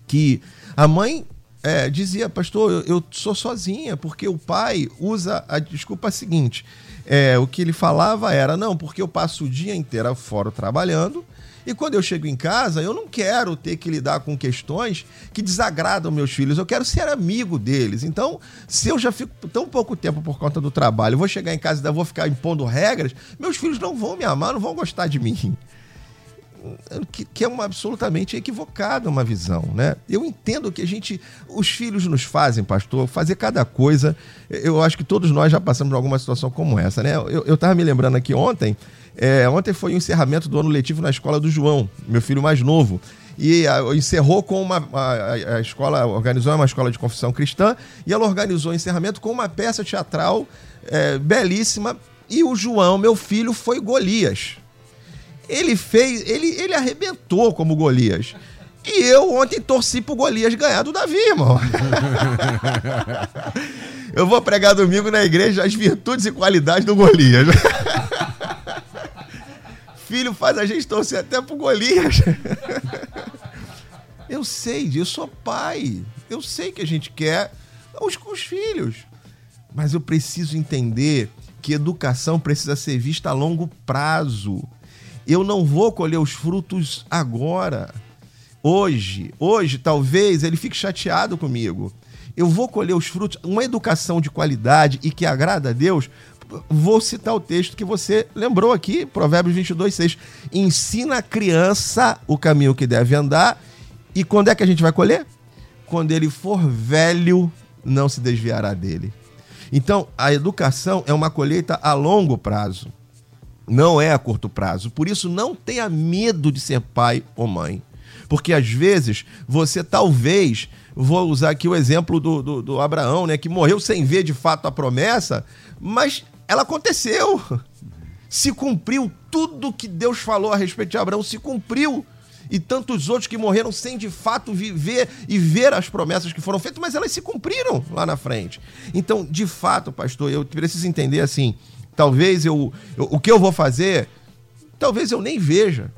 que a mãe é, dizia, pastor, eu, eu, sou sozinha, porque o pai usa a desculpa seguinte. É, o que ele falava era, não, porque eu passo o dia inteiro fora trabalhando e quando eu chego em casa, eu não quero ter que lidar com questões que desagradam meus filhos. Eu quero ser amigo deles. Então, se eu já fico tão pouco tempo por conta do trabalho, vou chegar em casa e vou ficar impondo regras, meus filhos não vão me amar, não vão gostar de mim. Que, que, é uma absolutamente equivocada uma visão, né? Eu entendo que a gente, os filhos nos fazem, pastor, fazer cada coisa. Eu acho que todos nós já passamos por alguma situação como essa, né? Eu, eu tava me lembrando aqui ontem, é, ontem foi o encerramento do ano letivo na escola do João, meu filho mais novo. E encerrou com uma. A, a, escola organizou uma escola de confissão cristã e ela organizou o encerramento com uma peça teatral é, belíssima. E o João, meu filho, foi Golias. Ele fez. Ele, ele arrebentou como Golias. E eu ontem torci pro Golias ganhar do Davi, irmão. [laughs] eu vou pregar domingo na igreja as virtudes e qualidades do Golias filho faz a gente torcer até pro Golias. eu sei, eu sou pai. Eu sei que a gente quer os, os filhos. Mas eu preciso entender que educação precisa ser vista a longo prazo. Eu não vou colher os frutos agora. Hoje, hoje talvez ele fique chateado comigo. Eu vou colher os frutos, uma educação de qualidade e que agrada a Deus, vou citar o texto que você lembrou aqui, Provérbios 22, 6. Ensina a criança o caminho que deve andar, e quando é que a gente vai colher? Quando ele for velho, não se desviará dele. Então, a educação é uma colheita a longo prazo, não é a curto prazo. Por isso, não tenha medo de ser pai ou mãe. Porque às vezes você talvez, vou usar aqui o exemplo do, do, do Abraão, né, que morreu sem ver de fato a promessa, mas ela aconteceu. Se cumpriu tudo que Deus falou a respeito de Abraão, se cumpriu. E tantos outros que morreram sem de fato viver e ver as promessas que foram feitas, mas elas se cumpriram lá na frente. Então, de fato, pastor, eu preciso entender assim: talvez eu, eu o que eu vou fazer, talvez eu nem veja,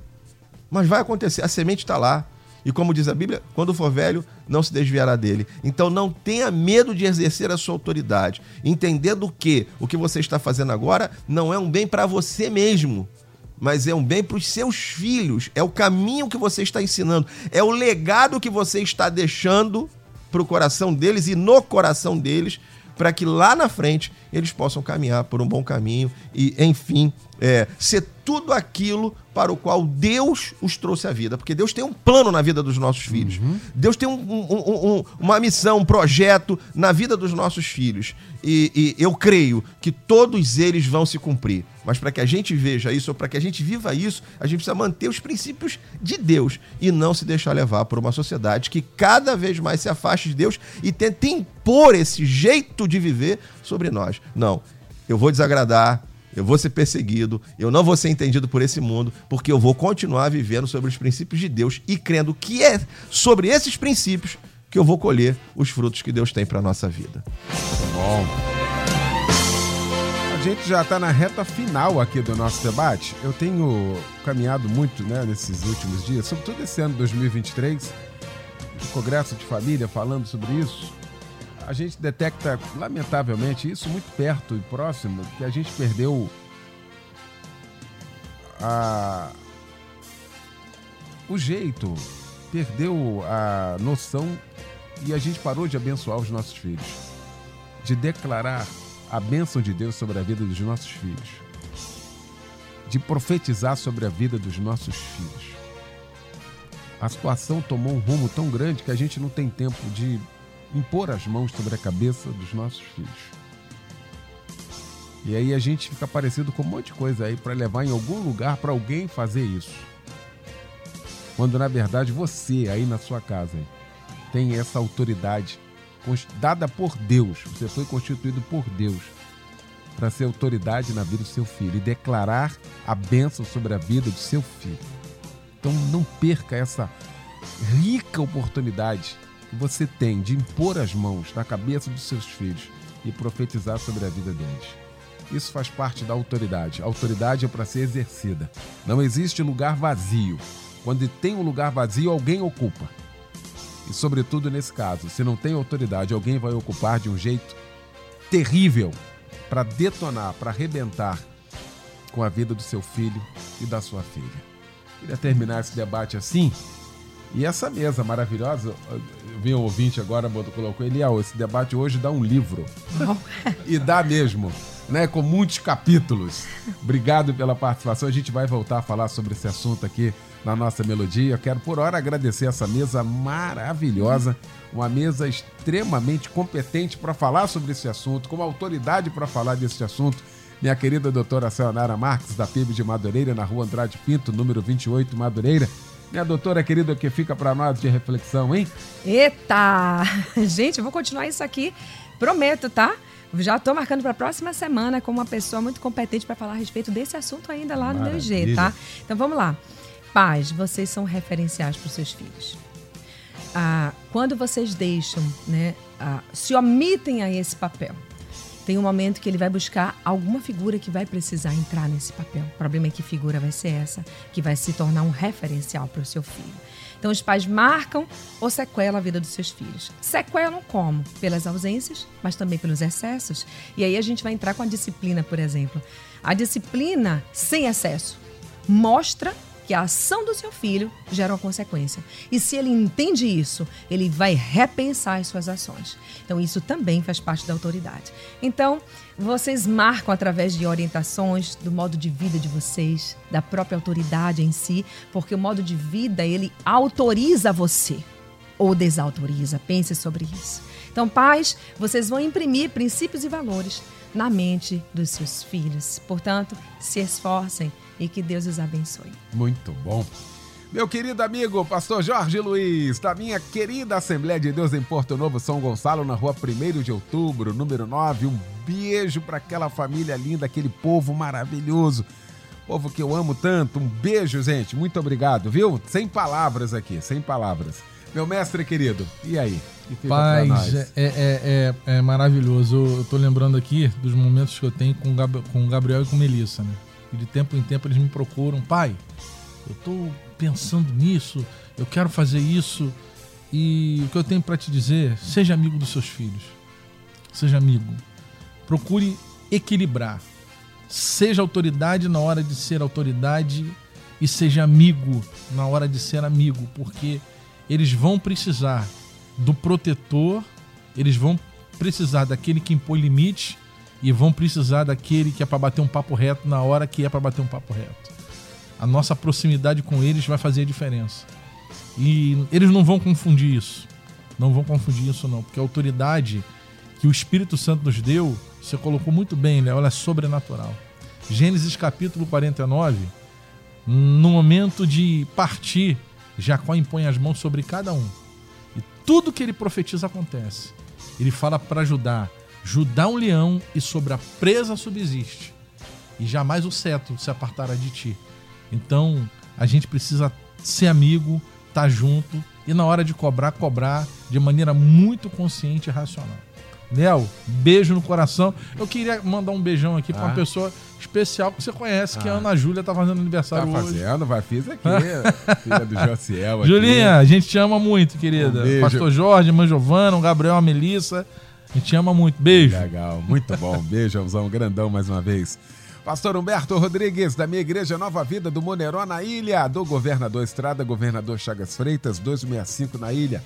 mas vai acontecer. A semente está lá. E como diz a Bíblia, quando for velho, não se desviará dele. Então não tenha medo de exercer a sua autoridade, entendendo que o que você está fazendo agora não é um bem para você mesmo, mas é um bem para os seus filhos. É o caminho que você está ensinando, é o legado que você está deixando para o coração deles e no coração deles, para que lá na frente eles possam caminhar por um bom caminho e, enfim, é, ser tudo aquilo para o qual Deus os trouxe à vida. Porque Deus tem um plano na vida dos nossos filhos. Uhum. Deus tem um, um, um, uma missão, um projeto na vida dos nossos filhos. E, e, eu creio que todos eles vão se cumprir. Mas para que a gente veja isso, ou para que a gente viva isso, a gente precisa manter os princípios de Deus e não se deixar levar por uma sociedade que cada vez mais se afaste de Deus e tenta impor esse jeito de viver sobre nós. Não. Eu vou desagradar, eu vou ser perseguido, eu não vou ser entendido por esse mundo, porque eu vou continuar vivendo sobre os princípios de Deus e crendo que é sobre esses princípios que eu vou colher os frutos que Deus tem para nossa vida. Bom. A gente já está na reta final aqui do nosso debate. Eu tenho caminhado muito né, nesses últimos dias, sobretudo esse ano 2023, no Congresso de Família, falando sobre isso a gente detecta, lamentavelmente, isso muito perto e próximo, que a gente perdeu a... o jeito, perdeu a noção e a gente parou de abençoar os nossos filhos. de declarar a bênção de Deus sobre a vida dos nossos filhos, de profetizar sobre a vida dos nossos filhos. A situação tomou um rumo tão grande que a gente não tem tempo de impor as mãos sobre a cabeça dos nossos filhos. E aí a gente fica parecido com um monte de coisa aí para levar em algum lugar para alguém fazer isso. Quando na verdade você aí na sua casa tem essa autoridade dada por Deus. Você foi constituído por Deus para ser autoridade na vida do seu filho e declarar a bênção sobre a vida do seu filho. Então não perca essa rica oportunidade que você tem de impor as mãos na cabeça dos seus filhos e profetizar sobre a vida deles. Isso faz parte da autoridade. A autoridade é para ser exercida. Não existe lugar vazio. Quando tem um lugar vazio, alguém ocupa. E, sobretudo nesse caso, se não tem autoridade, alguém vai ocupar de um jeito terrível para detonar, para arrebentar com a vida do seu filho e da sua filha. Queria terminar esse debate assim. E essa mesa maravilhosa, eu vi um ouvinte agora, colocou, Eliel, esse debate hoje dá um livro. e dá mesmo né, com muitos capítulos. Obrigado pela participação. A gente vai voltar a falar sobre esse assunto aqui na nossa melodia. Eu quero por hora agradecer essa mesa maravilhosa, uma mesa extremamente competente para falar sobre esse assunto, com autoridade para falar desse assunto. Minha querida doutora Sayonara Marques, da PIB de Madureira, na rua Andrade Pinto, número 28, Madureira. Minha doutora querida, o que fica para nós de reflexão, hein? Eita! [laughs] Gente, eu vou continuar isso aqui, prometo, tá? Já estou marcando para a próxima semana com uma pessoa muito competente para falar a respeito desse assunto ainda lá no meu G, tá? Então vamos lá. Pais, vocês são referenciais para os seus filhos. Ah, quando vocês deixam, né, ah, se omitem a esse papel, tem um momento que ele vai buscar alguma figura que vai precisar entrar nesse papel. O problema é que figura vai ser essa, que vai se tornar um referencial para o seu filho. Então, os pais marcam ou sequelam a vida dos seus filhos. Sequelam como? Pelas ausências, mas também pelos excessos. E aí a gente vai entrar com a disciplina, por exemplo. A disciplina sem excesso mostra que a ação do seu filho gera uma consequência. E se ele entende isso, ele vai repensar as suas ações. Então, isso também faz parte da autoridade. Então, vocês marcam através de orientações do modo de vida de vocês, da própria autoridade em si, porque o modo de vida ele autoriza você ou desautoriza. Pense sobre isso. Então, pais, vocês vão imprimir princípios e valores na mente dos seus filhos. Portanto, se esforcem e que Deus os abençoe. Muito bom. Meu querido amigo, pastor Jorge Luiz, da minha querida Assembleia de Deus em Porto Novo, São Gonçalo, na rua 1 de outubro, número 9. Um beijo para aquela família linda, aquele povo maravilhoso. Povo que eu amo tanto. Um beijo, gente. Muito obrigado, viu? Sem palavras aqui, sem palavras. Meu mestre querido, e aí? Paz, é, é, é, é, maravilhoso. Eu tô lembrando aqui dos momentos que eu tenho com, com o Gabriel e com Melissa, né? De tempo em tempo eles me procuram, pai, eu estou pensando nisso, eu quero fazer isso. E o que eu tenho para te dizer, seja amigo dos seus filhos. Seja amigo. Procure equilibrar. Seja autoridade na hora de ser autoridade e seja amigo na hora de ser amigo, porque eles vão precisar do protetor, eles vão precisar daquele que impõe limite e vão precisar daquele que é para bater um papo reto na hora que é para bater um papo reto. A nossa proximidade com eles vai fazer a diferença. E eles não vão confundir isso. Não vão confundir isso não, porque a autoridade que o Espírito Santo nos deu, você colocou muito bem, Léo, ela é sobrenatural. Gênesis capítulo 49, no momento de partir, Jacó impõe as mãos sobre cada um. E tudo que ele profetiza acontece. Ele fala para Judá: Judá um leão e sobre a presa subsiste, e jamais o cetro se apartará de ti. Então, a gente precisa ser amigo, estar tá junto e na hora de cobrar, cobrar de maneira muito consciente e racional. Léo, beijo no coração. Eu queria mandar um beijão aqui ah. para uma pessoa especial que você conhece, que é a ah. Ana Júlia tá fazendo aniversário tá hoje. Tá fazendo, vai, fiz aqui. [laughs] filha do Josiel aqui. Julinha, a gente te ama muito, querida. Um Pastor Jorge, Mãe Giovana, o Gabriel, a Melissa. A gente ama muito. Beijo. Legal, muito bom. [laughs] Beijãozão grandão mais uma vez. Pastor Humberto Rodrigues, da minha igreja Nova Vida do Moneró, na ilha, do Governador Estrada, Governador Chagas Freitas, 265 na ilha.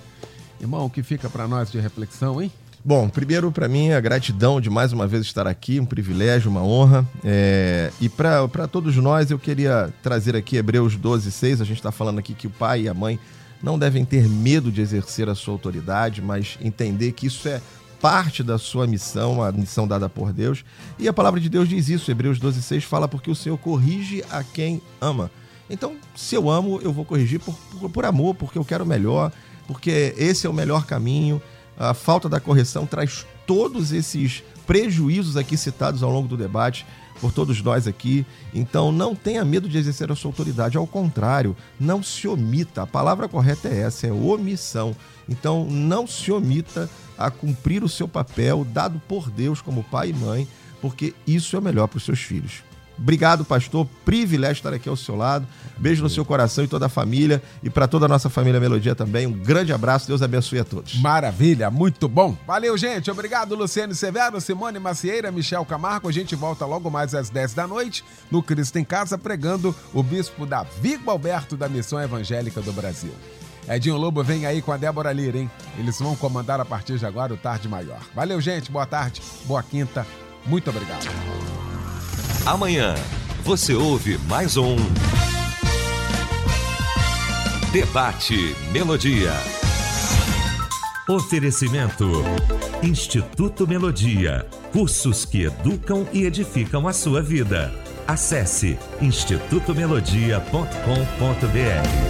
Irmão, o que fica para nós de reflexão, hein? Bom, primeiro para mim a gratidão de mais uma vez estar aqui, um privilégio, uma honra. É... E para todos nós eu queria trazer aqui Hebreus 12, 6. A gente está falando aqui que o pai e a mãe não devem ter medo de exercer a sua autoridade, mas entender que isso é parte da sua missão, a missão dada por Deus. E a palavra de Deus diz isso, Hebreus 12, 6 fala porque o Senhor corrige a quem ama. Então, se eu amo, eu vou corrigir por, por, por amor, porque eu quero melhor, porque esse é o melhor caminho. A falta da correção traz todos esses prejuízos aqui citados ao longo do debate por todos nós aqui. Então não tenha medo de exercer a sua autoridade, ao contrário, não se omita. A palavra correta é essa, é omissão. Então não se omita a cumprir o seu papel dado por Deus como pai e mãe, porque isso é melhor para os seus filhos. Obrigado, pastor. Privilégio estar aqui ao seu lado. Beijo no seu coração e toda a família. E para toda a nossa família Melodia também. Um grande abraço. Deus abençoe a todos. Maravilha, muito bom. Valeu, gente. Obrigado, Luciano Severo, Simone Macieira, Michel Camargo. A gente volta logo mais às 10 da noite no Cristo em Casa, pregando o bispo Davi Alberto da Missão Evangélica do Brasil. Edinho Lobo vem aí com a Débora Lira, hein? Eles vão comandar a partir de agora o Tarde Maior. Valeu, gente. Boa tarde, boa quinta. Muito obrigado. Amanhã você ouve mais um Debate Melodia. Oferecimento Instituto Melodia. Cursos que educam e edificam a sua vida. Acesse institutomelodia.com.br.